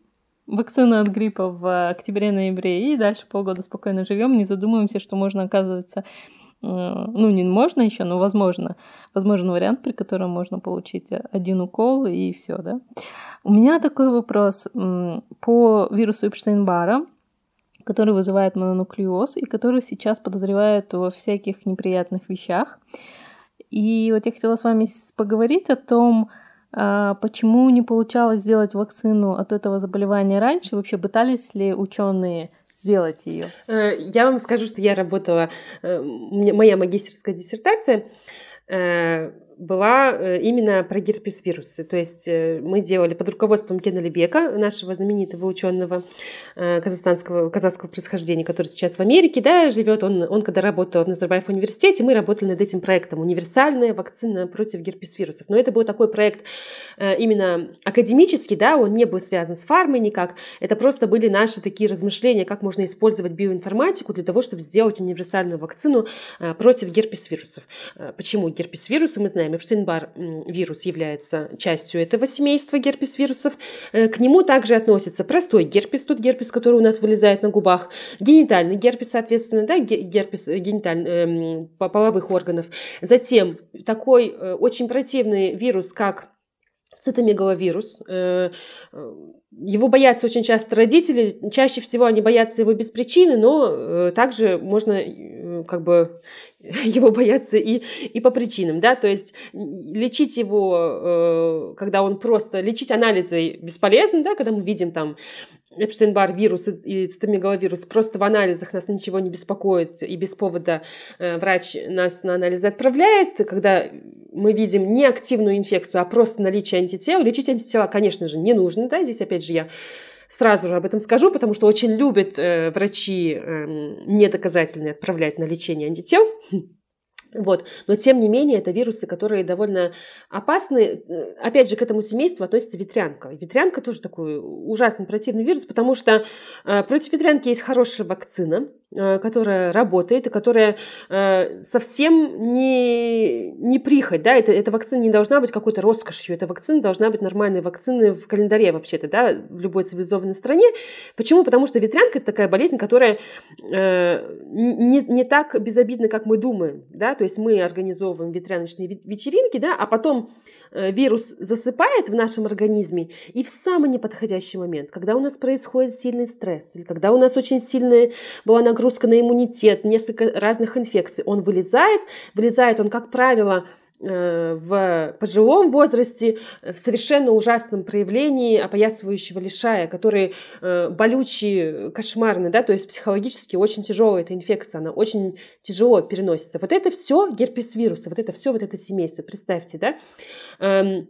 вакцину от гриппа в октябре-ноябре и дальше полгода спокойно живем, не задумываемся, что можно, оказывается, э, ну, не можно еще, но возможно, возможен вариант, при котором можно получить один укол и все, да. У меня такой вопрос по вирусу Эпштейн-Бара который вызывает мононуклеоз и который сейчас подозревают во всяких неприятных вещах. И вот я хотела с вами поговорить о том, а, почему не получалось сделать вакцину от этого заболевания раньше. Вообще пытались ли ученые сделать ее? Э, я вам скажу, что я работала, э, моя магистерская диссертация э, была э, именно про герпес-вирусы. То есть э, мы делали под руководством Гена Лебека, нашего знаменитого ученого э, казахстанского, казахского происхождения, который сейчас в Америке да, живет. Он, он когда работал в Назарбаев университете, мы работали над этим проектом «Универсальная вакцина против герпес-вирусов». Но это был такой проект именно академический, да, он не был связан с фармой никак. Это просто были наши такие размышления, как можно использовать биоинформатику для того, чтобы сделать универсальную вакцину против герпес-вирусов. Почему герпес-вирусы? Мы знаем, Эпштейн-Бар вирус является частью этого семейства герпес-вирусов. Э, к нему также относится простой герпес, тот герпес, который у нас вылезает на губах, генитальный герпес, соответственно, да, герпес э, гениталь, э, половых органов. Затем такой очень противный вирус, как цитомегаловирус. Его боятся очень часто родители. Чаще всего они боятся его без причины, но также можно как бы [laughs] его бояться и, и по причинам, да, то есть лечить его, э, когда он просто, лечить анализы бесполезно, да, когда мы видим там Эпштейн-Бар вирус и цитомегаловирус, просто в анализах нас ничего не беспокоит, и без повода э, врач нас на анализы отправляет, когда мы видим не активную инфекцию, а просто наличие антител. Лечить антитела, конечно же, не нужно, да, здесь опять же я сразу же об этом скажу, потому что очень любят э, врачи э, недоказательные отправлять на лечение антител. Вот. Но тем не менее, это вирусы, которые довольно опасны. Опять же, к этому семейству относится ветрянка. Ветрянка тоже такой ужасный противный вирус, потому что э, против ветрянки есть хорошая вакцина, э, которая работает и которая э, совсем не, не прихоть. Да? Это, эта вакцина не должна быть какой-то роскошью. Эта вакцина должна быть нормальной вакциной в календаре вообще-то, да, в любой цивилизованной стране. Почему? Потому что ветрянка – это такая болезнь, которая не, не так безобидна, как мы думаем. Да? То есть мы организовываем ветряночные вечеринки, да, а потом э, вирус засыпает в нашем организме, и в самый неподходящий момент, когда у нас происходит сильный стресс, или когда у нас очень сильная была нагрузка на иммунитет, несколько разных инфекций, он вылезает, вылезает он, как правило, в пожилом возрасте в совершенно ужасном проявлении опоясывающего лишая, который э, болючий, кошмарный, да, то есть психологически очень тяжелая эта инфекция, она очень тяжело переносится. Вот это все герпес вируса, вот это все вот это семейство, представьте, да.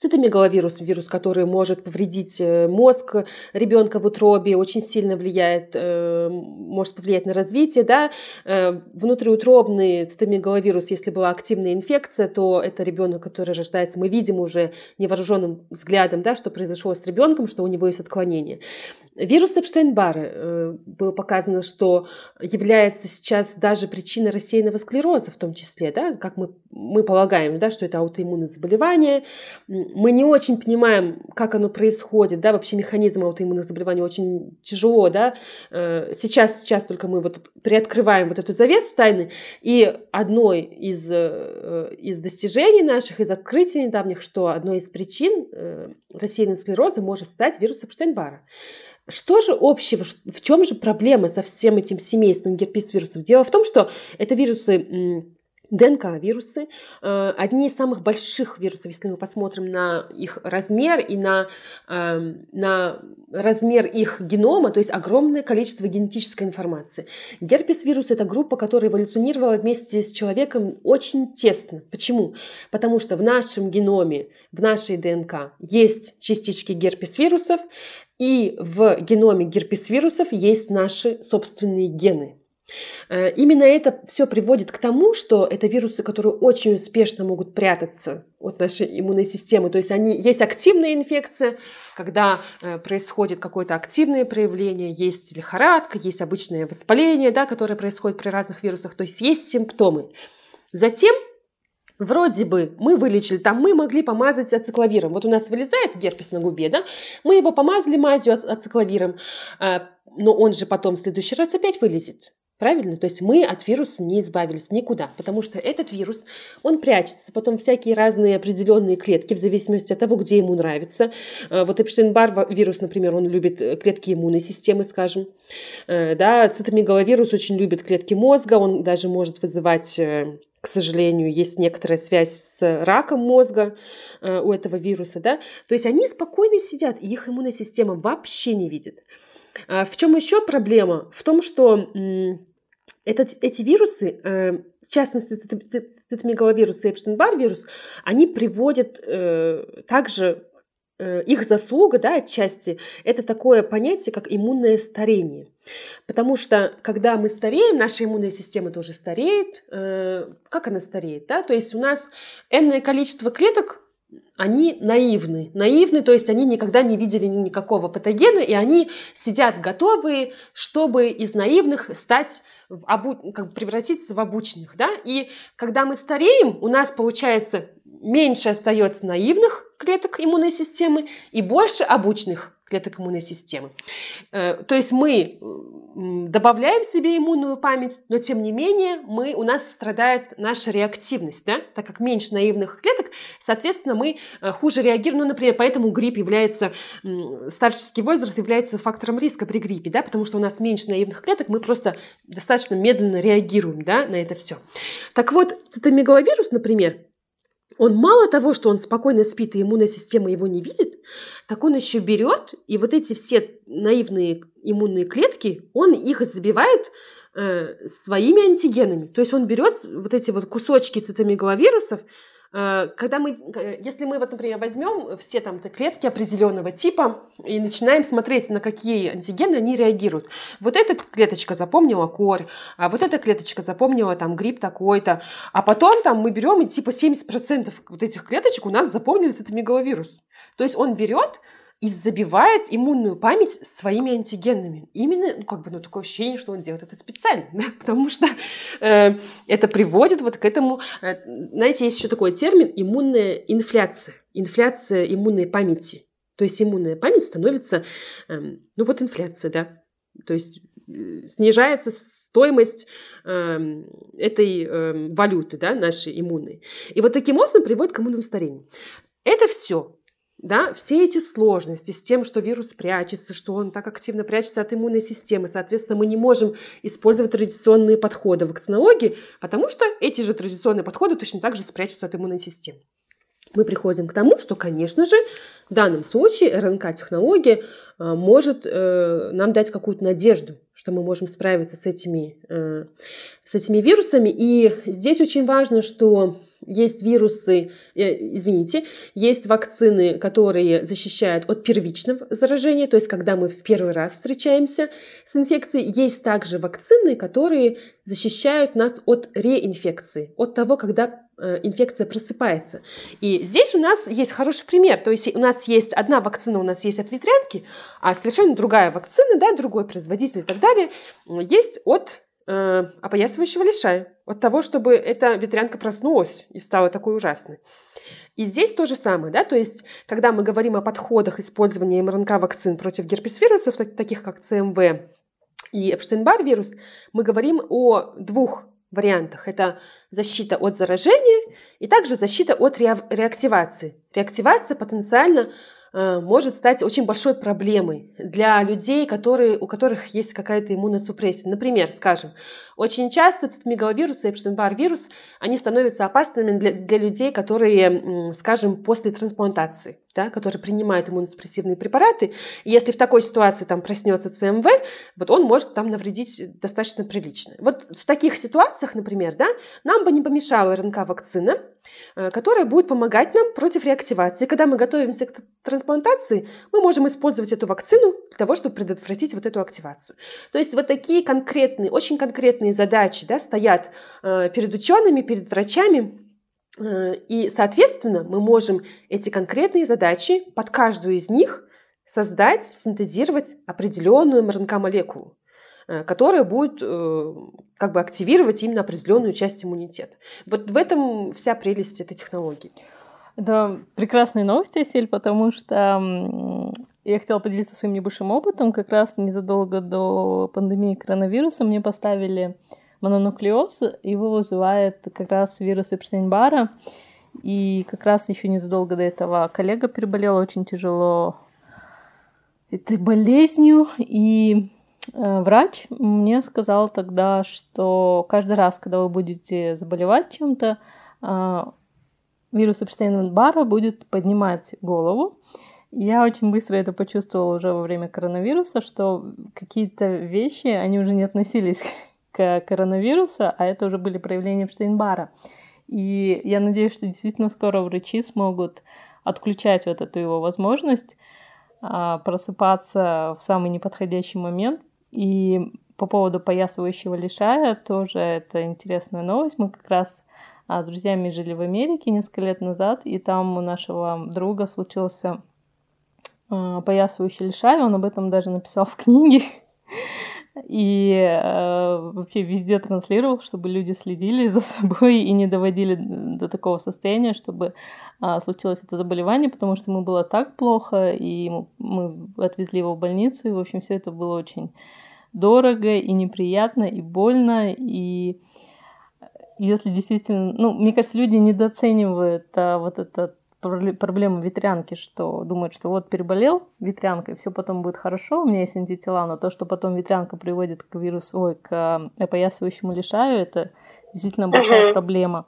Цитомегаловирус, вирус, который может повредить э, мозг ребенка в утробе, очень сильно влияет, э, может повлиять на развитие. Да? Э, внутриутробный цитомегаловирус, если была активная инфекция, то это ребенок, который рождается, мы видим уже невооруженным взглядом, да, что произошло с ребенком, что у него есть отклонение. Вирус Эпштейн-Барра было показано, что является сейчас даже причиной рассеянного склероза в том числе, да, как мы, мы полагаем, да, что это аутоиммунное заболевание, мы не очень понимаем, как оно происходит, да, вообще механизм аутоиммунных заболеваний очень тяжело, да. Э, сейчас, сейчас только мы вот приоткрываем вот эту завесу тайны, и одной из, э, из достижений наших, из открытий недавних, что одной из причин э, рассеянного склероза может стать вирус Эпштейн-Барра. Что же общего, в чем же проблема со всем этим семейством герпес-вирусов? Дело в том, что это вирусы ДНК-вирусы, э, одни из самых больших вирусов, если мы посмотрим на их размер и на, эм, на размер их генома, то есть огромное количество генетической информации. Герпес-вирус – это группа, которая эволюционировала вместе с человеком очень тесно. Почему? Потому что в нашем геноме, в нашей ДНК есть частички герпес-вирусов, и в геноме герпес-вирусов есть наши собственные гены. Э, именно это все приводит к тому, что это вирусы, которые очень успешно могут прятаться от нашей иммунной системы. То есть они, есть активная инфекция, когда э, происходит какое-то активное проявление, есть лихорадка, есть обычное воспаление, да, которое происходит при разных вирусах, то есть есть симптомы. Затем Вроде бы мы вылечили, там мы могли помазать ацикловиром. Вот у нас вылезает герпес на губе, да, мы его помазали мазью ацикловиром, э, но он же потом в следующий раз опять вылезет. Правильно? То есть мы от вируса не избавились никуда, потому что этот вирус, он прячется, потом всякие разные определенные клетки, в зависимости от того, где ему нравится. Э, вот Эпштейн-Бар вирус, например, он любит э, клетки иммунной системы, скажем. Э, да, цитомегаловирус очень любит клетки мозга, он даже может вызывать к сожалению, есть некоторая связь с раком мозга у этого вируса, да, то есть они спокойно сидят, и их иммунная система вообще не видит. А в чем еще проблема? В том, что этот, эти вирусы, э, в частности цитомегаловирус и Эпштейн-Бар вирус, они приводят э, также э, их заслуга, да, отчасти, это такое понятие, как иммунное старение. Потому что, когда мы стареем, наша иммунная система тоже стареет. Как она стареет? Да? То есть у нас энное количество клеток они наивны. Наивны, то есть они никогда не видели никакого патогена, и они сидят готовые, чтобы из наивных стать, обу... как бы превратиться в обученных. Да? И когда мы стареем, у нас получается меньше остается наивных клеток иммунной системы и больше обученных клеток иммунной системы. Э, то есть мы добавляем себе иммунную память, но тем не менее мы, у нас страдает наша реактивность, да? так как меньше наивных клеток, соответственно, мы э, хуже реагируем. Ну, например, поэтому грипп является, старческий возраст является фактором риска при гриппе, да? потому что у нас меньше наивных клеток, мы просто достаточно медленно реагируем да, на это все. Так вот, цитомегаловирус, например, он мало того, что он спокойно спит, и иммунная система его не видит, так он еще берет, и вот эти все наивные иммунные клетки, он их забивает э, своими антигенами. То есть он берет вот эти вот кусочки цитомегаловирусов, когда мы, э, если мы, вот, например, возьмем все там клетки определенного типа и начинаем смотреть, на какие антигены они реагируют. Вот эта клеточка запомнила корь, а вот эта клеточка запомнила там грипп такой-то, а потом там мы берем и типа 70% вот этих клеточек у нас запомнились это мегаловирус. То есть он берет и забивает иммунную память своими антигенами. Именно, ну, как бы, ну, такое ощущение, что он делает это специально, [laughs] потому что э, это приводит вот к этому, э, знаете, есть еще такой термин иммунная инфляция, инфляция иммунной памяти. То есть иммунная память становится, э, ну вот инфляция, да, то есть э, снижается стоимость э, этой э, валюты, да, нашей иммунной. И вот таким образом приводит к иммунному старению. Это все да, все эти сложности с тем, что вирус прячется, что он так активно прячется от иммунной системы, соответственно, мы не можем использовать традиционные подходы вакцинологии, потому что эти же традиционные подходы точно так же спрячутся от иммунной системы. Мы приходим к тому, что, конечно же, в данном случае РНК-технология а, может э, нам дать какую-то надежду, что мы можем справиться с этими, э, с этими вирусами. И здесь очень важно, что есть вирусы, э, извините, есть вакцины, которые защищают от первичного заражения, то есть когда мы в первый раз встречаемся с инфекцией. Есть также вакцины, которые защищают нас от реинфекции, от того, когда э, инфекция просыпается. И здесь у нас есть хороший пример. То есть у нас есть одна вакцина, у нас есть от ветрянки, а совершенно другая вакцина, да, другой производитель и так далее, есть от э, опоясывающего лишая, от того, чтобы эта ветрянка проснулась и стала такой ужасной. И здесь то же самое, да, то есть, когда мы говорим о подходах использования МРНК-вакцин против герпес-вирусов, таких как ЦМВ и Эпштейн-Бар вирус, мы говорим о двух вариантах. Это защита от заражения и также защита от реактивации. Реактивация потенциально может стать очень большой проблемой для людей, которые, у которых есть какая-то иммуносупрессия. Например, скажем, очень часто цитомегаловирус и Эпштейн-Бар-вирус, они становятся опасными для, для людей, которые, скажем, после трансплантации да, которые принимают иммуносупрессивные препараты. Если в такой ситуации там проснется ЦМВ, вот он может там навредить достаточно прилично. Вот в таких ситуациях, например, да, нам бы не помешала РНК-вакцина, э, которая будет помогать нам против реактивации. Когда мы готовимся к трансплантации, мы можем использовать эту вакцину для того, чтобы предотвратить вот эту активацию. То есть вот такие конкретные, очень конкретные задачи да, стоят э, перед учеными, перед врачами, и, соответственно, мы можем эти конкретные задачи под каждую из них создать, синтезировать определенную МРНК-молекулу, э, которая будет э, как бы активировать именно определенную часть иммунитета. Вот в этом вся прелесть этой технологии. Это прекрасные новости, Сель, потому что я хотела поделиться своим небольшим опытом. Как раз незадолго до пандемии коронавируса мне поставили мононуклеоз, его вызывает как раз вирус Эпштейн-Бара. И как раз еще незадолго до этого коллега переболел очень тяжело этой болезнью. И э, врач мне сказал тогда, что каждый раз, когда вы будете заболевать чем-то, э, вирус Эпштейн-Бара будет поднимать голову. Я очень быстро это почувствовала уже во время коронавируса, что какие-то вещи, они уже не относились к коронавирусу, а это уже были проявления Штейнбара. И я надеюсь, что действительно скоро врачи смогут отключать вот эту его возможность а, просыпаться в самый неподходящий момент. И по поводу поясывающего лишая тоже это интересная новость. Мы как раз а, с друзьями жили в Америке несколько лет назад, и там у нашего друга случился а, поясывающий лишай, он об этом даже написал в книге. [laughs] и э, вообще везде транслировал, чтобы люди следили за собой и не доводили до такого состояния, чтобы э, случилось это заболевание, потому что ему было так плохо, и мы отвезли его в больницу, и, в общем, все это было очень дорого и неприятно, и больно, и если действительно, ну, мне кажется, люди недооценивают а, вот этот проблема ветрянки, что думают, что вот переболел ветрянкой, все потом будет хорошо, у меня есть антитела, но то, что потом ветрянка приводит к вирусу, ой, к опоясывающему лишаю, это действительно большая uh-huh. проблема.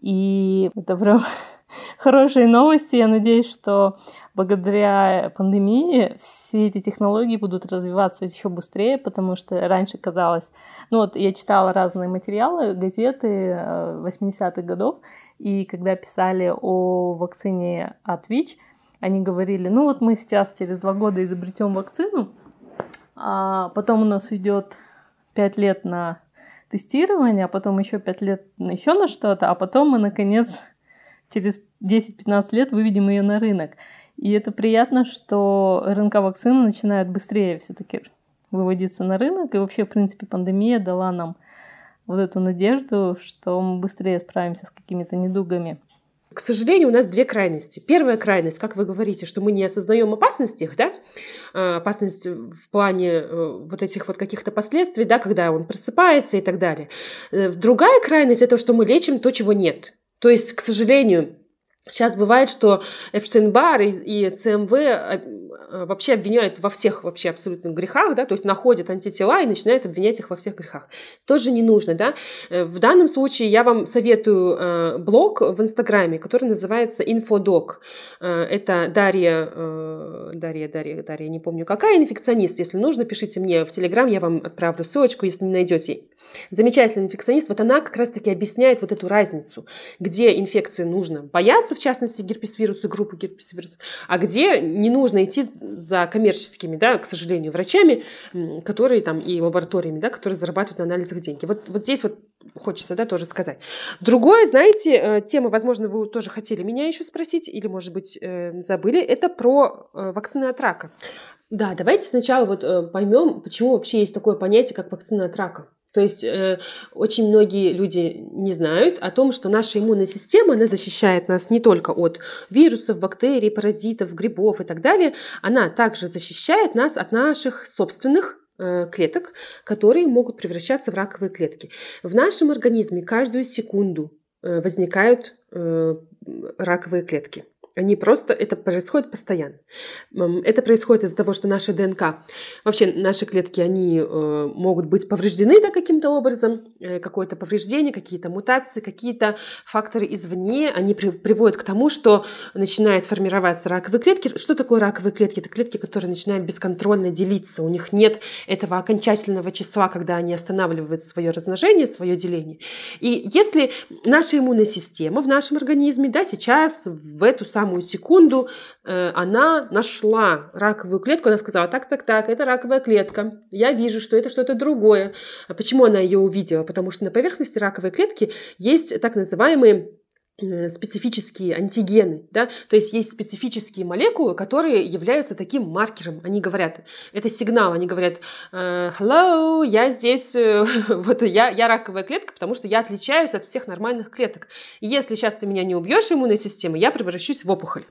И это прям [laughs] хорошие новости. Я надеюсь, что благодаря пандемии все эти технологии будут развиваться еще быстрее, потому что раньше казалось... Ну вот я читала разные материалы, газеты 80-х э, годов, И когда писали о вакцине от ВИЧ, они говорили, ну вот мы сейчас через два года изобретем вакцину, а потом у нас уйдет пять лет на тестирование, а потом еще пять лет еще на что-то, а потом мы, наконец, через 10-15 лет выведем ее на рынок. И это приятно, что РНК-вакцины начинают быстрее все-таки выводиться на рынок. И вообще, в принципе, пандемия дала нам вот эту надежду, что мы быстрее справимся с какими-то недугами. К сожалению, у нас две крайности. Первая крайность, как вы говорите, что мы не осознаем опасности, да, а, опасность в плане э, вот этих вот каких-то последствий, да, когда он просыпается и так далее. Э, другая крайность – это что мы лечим то, чего нет. То есть, к сожалению, Сейчас бывает, что Эпштейн-Бар и, и ЦМВ а, вообще обвиняют во всех вообще абсолютных грехах, да, то есть находят антитела и начинают обвинять их во всех грехах. Тоже не нужно, да. Э, в данном случае я вам советую э, блог в Инстаграме, который называется Инфодок. Э, это Дарья, э, Дарья, Дарья, Дарья, не помню какая, инфекционист. Если нужно, пишите мне в Телеграм, я вам отправлю ссылочку, если не найдете замечательный инфекционист, вот она как раз-таки объясняет вот эту разницу, где инфекции нужно бояться, в частности, герпес вируса, группы герпес вируса, а где не нужно идти за коммерческими, да, к сожалению, врачами, которые там и лабораториями, да, которые зарабатывают на анализах деньги. Вот, вот здесь вот хочется, да, тоже сказать. Другое, знаете, э, тема, возможно, вы тоже хотели меня еще спросить, или, может быть, э, забыли, это про э, вакцины от рака. Да, давайте сначала вот поймем, почему вообще есть такое понятие, как вакцина от рака. То есть э, очень многие люди не знают о том, что наша иммунная система, она защищает нас не только от вирусов, бактерий, паразитов, грибов и так далее, она также защищает нас от наших собственных э, клеток, которые могут превращаться в раковые клетки. В нашем организме каждую секунду э, возникают э, раковые клетки. Они просто, это происходит постоянно. Это происходит из-за того, что наша ДНК, вообще наши клетки, они э, могут быть повреждены да, каким-то образом, э, какое-то повреждение, какие-то мутации, какие-то факторы извне, они при, приводят к тому, что начинает формироваться раковые клетки. Что такое раковые клетки? Это клетки, которые начинают бесконтрольно делиться. У них нет этого окончательного числа, когда они останавливают свое размножение, свое деление. И если наша иммунная система в нашем организме, да, сейчас в эту самую самую секунду э, она нашла раковую клетку, она сказала, так, так, так, это раковая клетка, я вижу, что это что-то другое. А почему она ее увидела? Потому что на поверхности раковой клетки есть так называемые специфические антигены, да, то есть есть специфические молекулы, которые являются таким маркером. Они говорят, это сигнал, они говорят, «Э, hello, я здесь, э, [laughs] вот я, я раковая клетка, потому что я отличаюсь от всех нормальных клеток. И если сейчас ты меня не убьешь, иммунной системой, я превращусь в опухоль.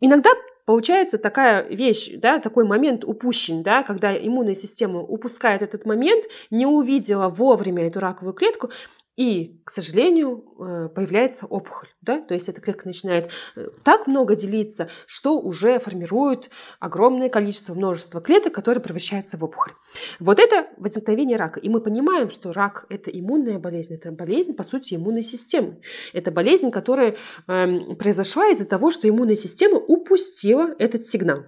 Иногда Получается такая вещь, да, такой момент упущен, да, когда иммунная система упускает этот момент, не увидела вовремя эту раковую клетку, и, к сожалению, э, появляется опухоль. Да? То есть эта клетка начинает э, так много делиться, что уже формирует огромное количество, множество клеток, которые превращаются в опухоль. Вот это возникновение рака. И мы понимаем, что рак – это иммунная болезнь, это болезнь, по сути, иммунной системы. Это болезнь, которая э, произошла из-за того, что иммунная система упустила этот сигнал.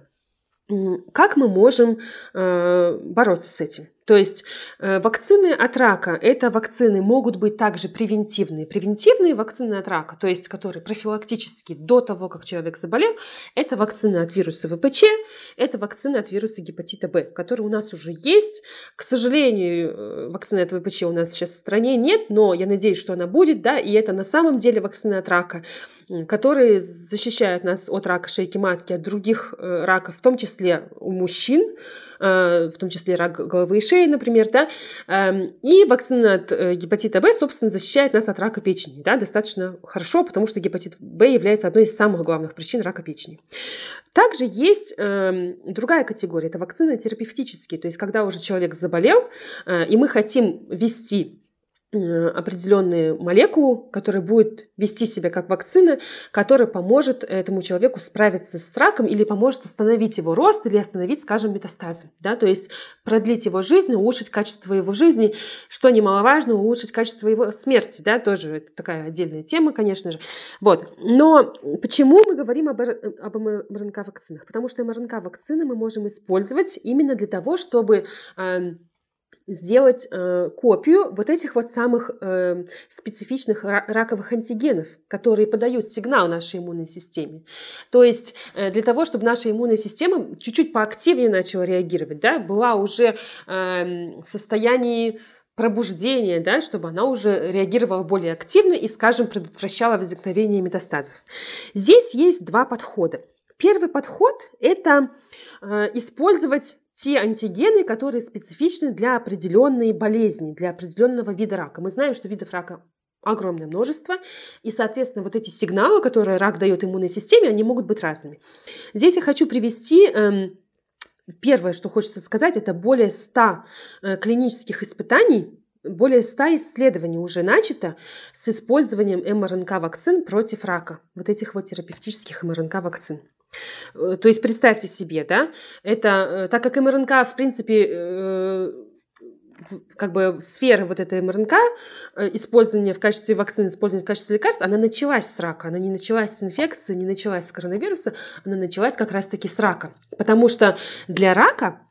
Как мы можем э, бороться с этим? То есть э, вакцины от рака – это вакцины могут быть также превентивные. Превентивные вакцины от рака, то есть которые профилактические до того, как человек заболел, это вакцины от вируса ВПЧ, это вакцины от вируса гепатита Б, которые у нас уже есть. К сожалению, э, вакцины от ВПЧ у нас сейчас в стране нет, но я надеюсь, что она будет, да, и это на самом деле вакцины от рака которые защищают нас от рака шейки матки, от других э, раков, в том числе у мужчин, в том числе рак головы и шеи, например, да, эм, и вакцина от э, гепатита В, собственно, защищает нас от рака печени, да, достаточно хорошо, потому что гепатит В является одной из самых главных причин рака печени. Также есть э, другая категория, это вакцины терапевтические, то есть когда уже человек заболел, э, и мы хотим ввести Э, определенную молекулу, которая будет вести себя как вакцина, которая поможет этому человеку справиться с раком или поможет остановить его рост или остановить, скажем, метастазы. Да? То есть продлить его жизнь, улучшить качество его жизни, что немаловажно, улучшить качество его смерти. Да? Тоже такая отдельная тема, конечно же. Вот. Но почему мы говорим об, об МРНК-вакцинах? Потому что МРНК-вакцины мы можем использовать именно для того, чтобы эм, сделать э, копию вот этих вот самых э, специфичных раковых антигенов, которые подают сигнал нашей иммунной системе. То есть э, для того, чтобы наша иммунная система чуть-чуть поактивнее начала реагировать, да, была уже э, в состоянии пробуждения, да, чтобы она уже реагировала более активно и, скажем, предотвращала возникновение метастазов. Здесь есть два подхода. Первый подход – это э, использовать те антигены, которые специфичны для определенной болезни, для определенного вида рака. Мы знаем, что видов рака огромное множество, и, соответственно, вот эти сигналы, которые рак дает иммунной системе, они могут быть разными. Здесь я хочу привести эм, первое, что хочется сказать, это более 100 э, клинических испытаний, более 100 исследований уже начато с использованием МРНК-вакцин против рака, вот этих вот терапевтических МРНК-вакцин. Э, то есть представьте себе, да, это э, так как МРНК, в принципе, э, как бы сфера вот этой МРНК, использования в качестве вакцины, использования в качестве лекарств, она началась с рака, она не началась с инфекции, не началась с коронавируса, она началась как раз-таки с рака. Потому что для рака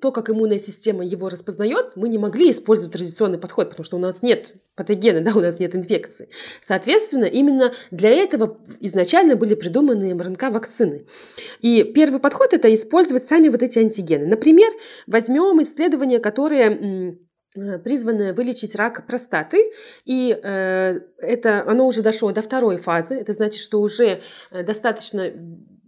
то, как иммунная система его распознает, мы не могли использовать традиционный подход, потому что у нас нет патогена, [laughs] да, у нас нет инфекции. Соответственно, именно для этого изначально были придуманы МРНК-вакцины. И первый подход – это использовать сами вот эти антигены. Например, возьмем исследование, которое э, призванное вылечить рак простаты, и э, это оно уже дошло до второй фазы. Это значит, что уже э, достаточно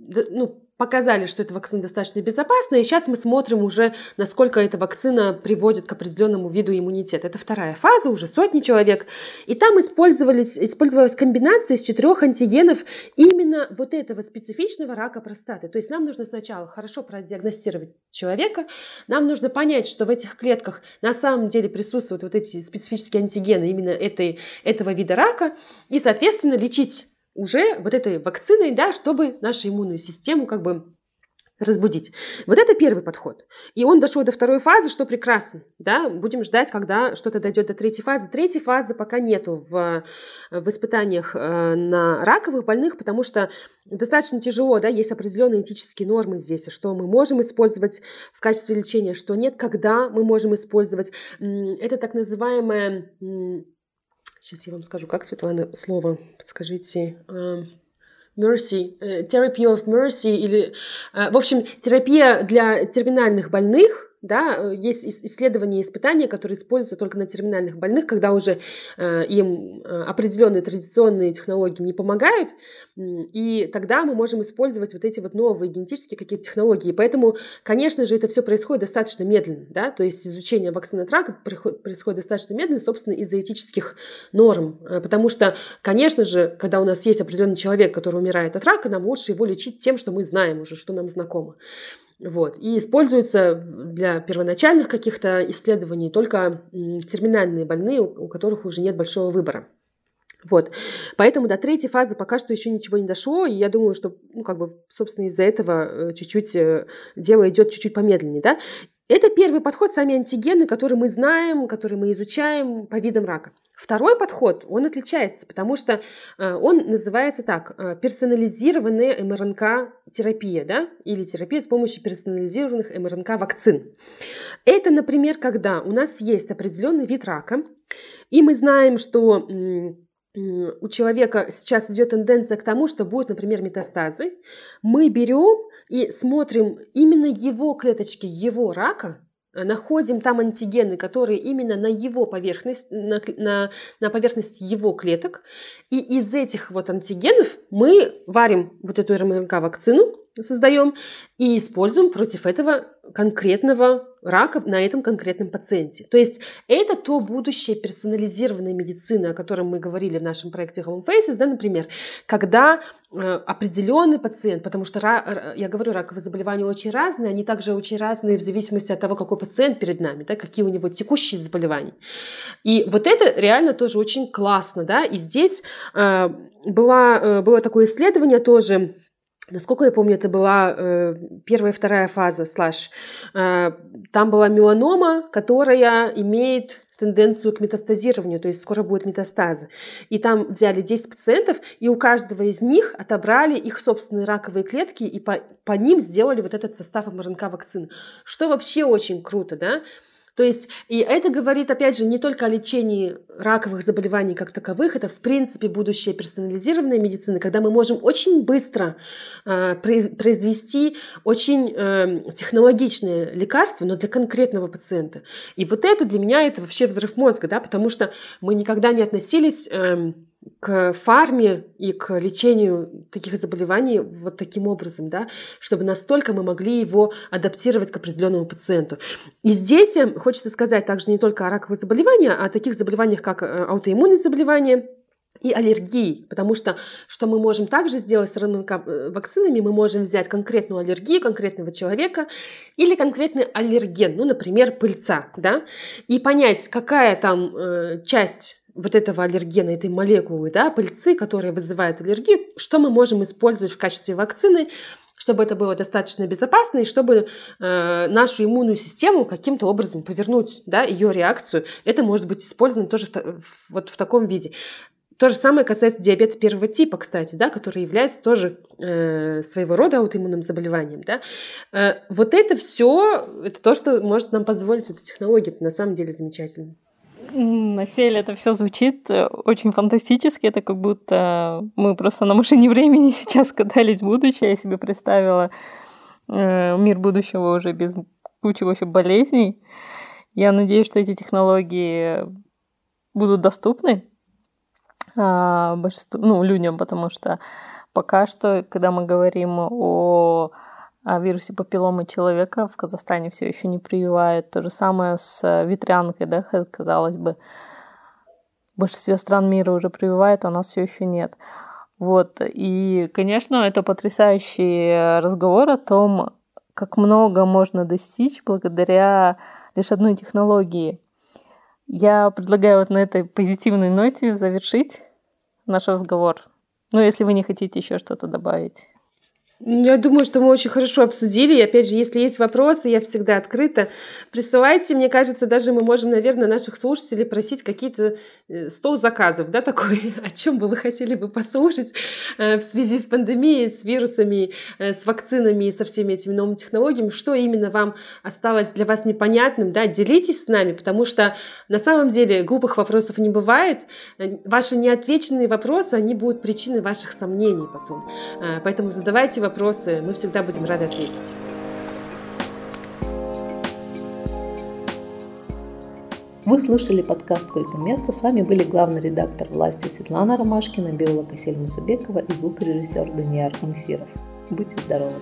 ну, показали, что эта вакцина достаточно безопасна, и сейчас мы смотрим уже, насколько эта вакцина приводит к определенному виду иммунитета. Это вторая фаза, уже сотни человек. И там использовались, использовалась комбинация из четырех антигенов именно вот этого специфичного рака простаты. То есть нам нужно сначала хорошо продиагностировать человека, нам нужно понять, что в этих клетках на самом деле присутствуют вот эти специфические антигены именно этой, этого вида рака, и, соответственно, лечить уже вот этой вакциной, да, чтобы нашу иммунную систему как бы разбудить. Вот это первый подход. И он дошел до второй фазы, что прекрасно. Да? Будем ждать, когда что-то дойдет до третьей фазы. Третьей фазы пока нету в, в испытаниях э, на раковых больных, потому что достаточно тяжело, да, есть определенные этические нормы здесь, что мы можем использовать в качестве лечения, что нет, когда мы можем использовать. Это так называемое Сейчас я вам скажу, как, Светлана, слово, подскажите. Эм, mercy, therapy of mercy или, э, в общем, терапия для терминальных больных, да, э, есть исследования и испытания, которые используются только на терминальных больных, когда уже э, им э, определенные традиционные технологии не помогают, и тогда мы можем использовать вот эти вот новые генетические какие-то технологии. Поэтому, конечно же, это все происходит достаточно медленно, да, то есть изучение вакцины от рака происходит достаточно медленно, собственно, из-за этических норм, потому что, конечно же, когда у нас есть определенный человек, который умирает от рака, нам лучше его лечить тем, что мы знаем уже, что нам знакомо. Вот. И используются для первоначальных каких-то исследований только терминальные больные, у которых уже нет большого выбора. Вот. Поэтому до третьей фазы пока что еще ничего не дошло, и я думаю, что, ну, как бы, собственно, из-за этого э, чуть-чуть э, дело идет чуть-чуть помедленнее, да. Это первый подход, сами антигены, которые мы знаем, которые мы изучаем по видам рака. Второй подход, он отличается, потому что э, он называется так, э, персонализированная МРНК-терапия, да, или терапия с помощью персонализированных МРНК-вакцин. Это, например, когда у нас есть определенный вид рака, и мы знаем, что у человека сейчас идет тенденция к тому, что будут, например, метастазы, мы берем и смотрим именно его клеточки, его рака, находим там антигены, которые именно на его поверхность, на, на, на поверхности его клеток. И из этих вот антигенов мы варим вот эту РМК-вакцину, создаем и используем против этого конкретного рака на этом конкретном пациенте. То есть это то будущее персонализированной медицины, о котором мы говорили в нашем проекте Home Faces, да, например, когда э, определенный пациент, потому что я говорю, раковые заболевания очень разные, они также очень разные в зависимости от того, какой пациент перед нами, да, какие у него текущие заболевания. И вот это реально тоже очень классно, да, и здесь э, была, э, было такое исследование тоже, Насколько я помню, это была э, первая и вторая фаза, слэш. Э, там была меланома, которая имеет тенденцию к метастазированию, то есть скоро будет метастазы. И там взяли 10 пациентов, и у каждого из них отобрали их собственные раковые клетки, и по, по ним сделали вот этот состав МРНК-вакцин. Что вообще очень круто, да? То есть, и это говорит, опять же, не только о лечении раковых заболеваний как таковых, это, в принципе, будущее персонализированной медицины, когда мы можем очень быстро э, произвести очень э, технологичные лекарства, но для конкретного пациента. И вот это для меня это вообще взрыв мозга, да, потому что мы никогда не относились... Э, к фарме и к лечению таких заболеваний вот таким образом, да, чтобы настолько мы могли его адаптировать к определенному пациенту. И здесь хочется сказать также не только о раковых заболеваниях, а о таких заболеваниях, как э, аутоиммунные заболевания, и аллергии, потому что что мы можем также сделать с РНК-вакцинами, мы можем взять конкретную аллергию конкретного человека или конкретный аллерген, ну, например, пыльца, да, и понять, какая там э, часть вот этого аллергена, этой молекулы, да, пыльцы, которые вызывают аллергию, что мы можем использовать в качестве вакцины, чтобы это было достаточно безопасно и чтобы э, нашу иммунную систему каким-то образом повернуть, да, ее реакцию. Это может быть использовано тоже в, вот в таком виде. То же самое касается диабета первого типа, кстати, да, который является тоже э, своего рода аутоиммунным заболеванием. Да. Э, вот это все, это то, что может нам позволить эта технология. Это на самом деле замечательно. На селе это все звучит э, очень фантастически. Это как будто мы просто на машине [laughs] времени сейчас катались в будущее. Я себе представила э, мир будущего уже без кучи вообще болезней. Я надеюсь, что эти технологии будут доступны а, большинству, ну, людям, потому что пока что, когда мы говорим о о вирусе папилломы человека в Казахстане все еще не прививают. То же самое с э, ветрянкой, да, казалось бы. В большинстве стран мира уже прививают, а у нас все еще нет. Вот. И, конечно, это потрясающий разговор о том, как много можно достичь благодаря лишь одной технологии. Я предлагаю вот на этой позитивной ноте завершить наш разговор. Ну, если вы не хотите еще что-то добавить. Я думаю, что мы очень хорошо обсудили. И опять же, если есть вопросы, я всегда открыта. Присылайте, мне кажется, даже мы можем, наверное, наших слушателей просить какие-то э, стол заказов, да, такой, [laughs] о чем бы вы хотели бы послушать э, в связи с пандемией, с вирусами, э, с вакцинами и со всеми этими новыми технологиями, что именно вам осталось для вас непонятным, да, делитесь с нами, потому что на самом деле глупых вопросов не бывает. Ваши неотвеченные вопросы, они будут причиной ваших сомнений потом. Поэтому задавайте вопросы, мы всегда будем рады ответить. Вы слушали подкаст «Койко место». С вами были главный редактор власти Светлана Ромашкина, биолог Асель Мусубекова и звукорежиссер Даниил Мусиров. Будьте здоровы!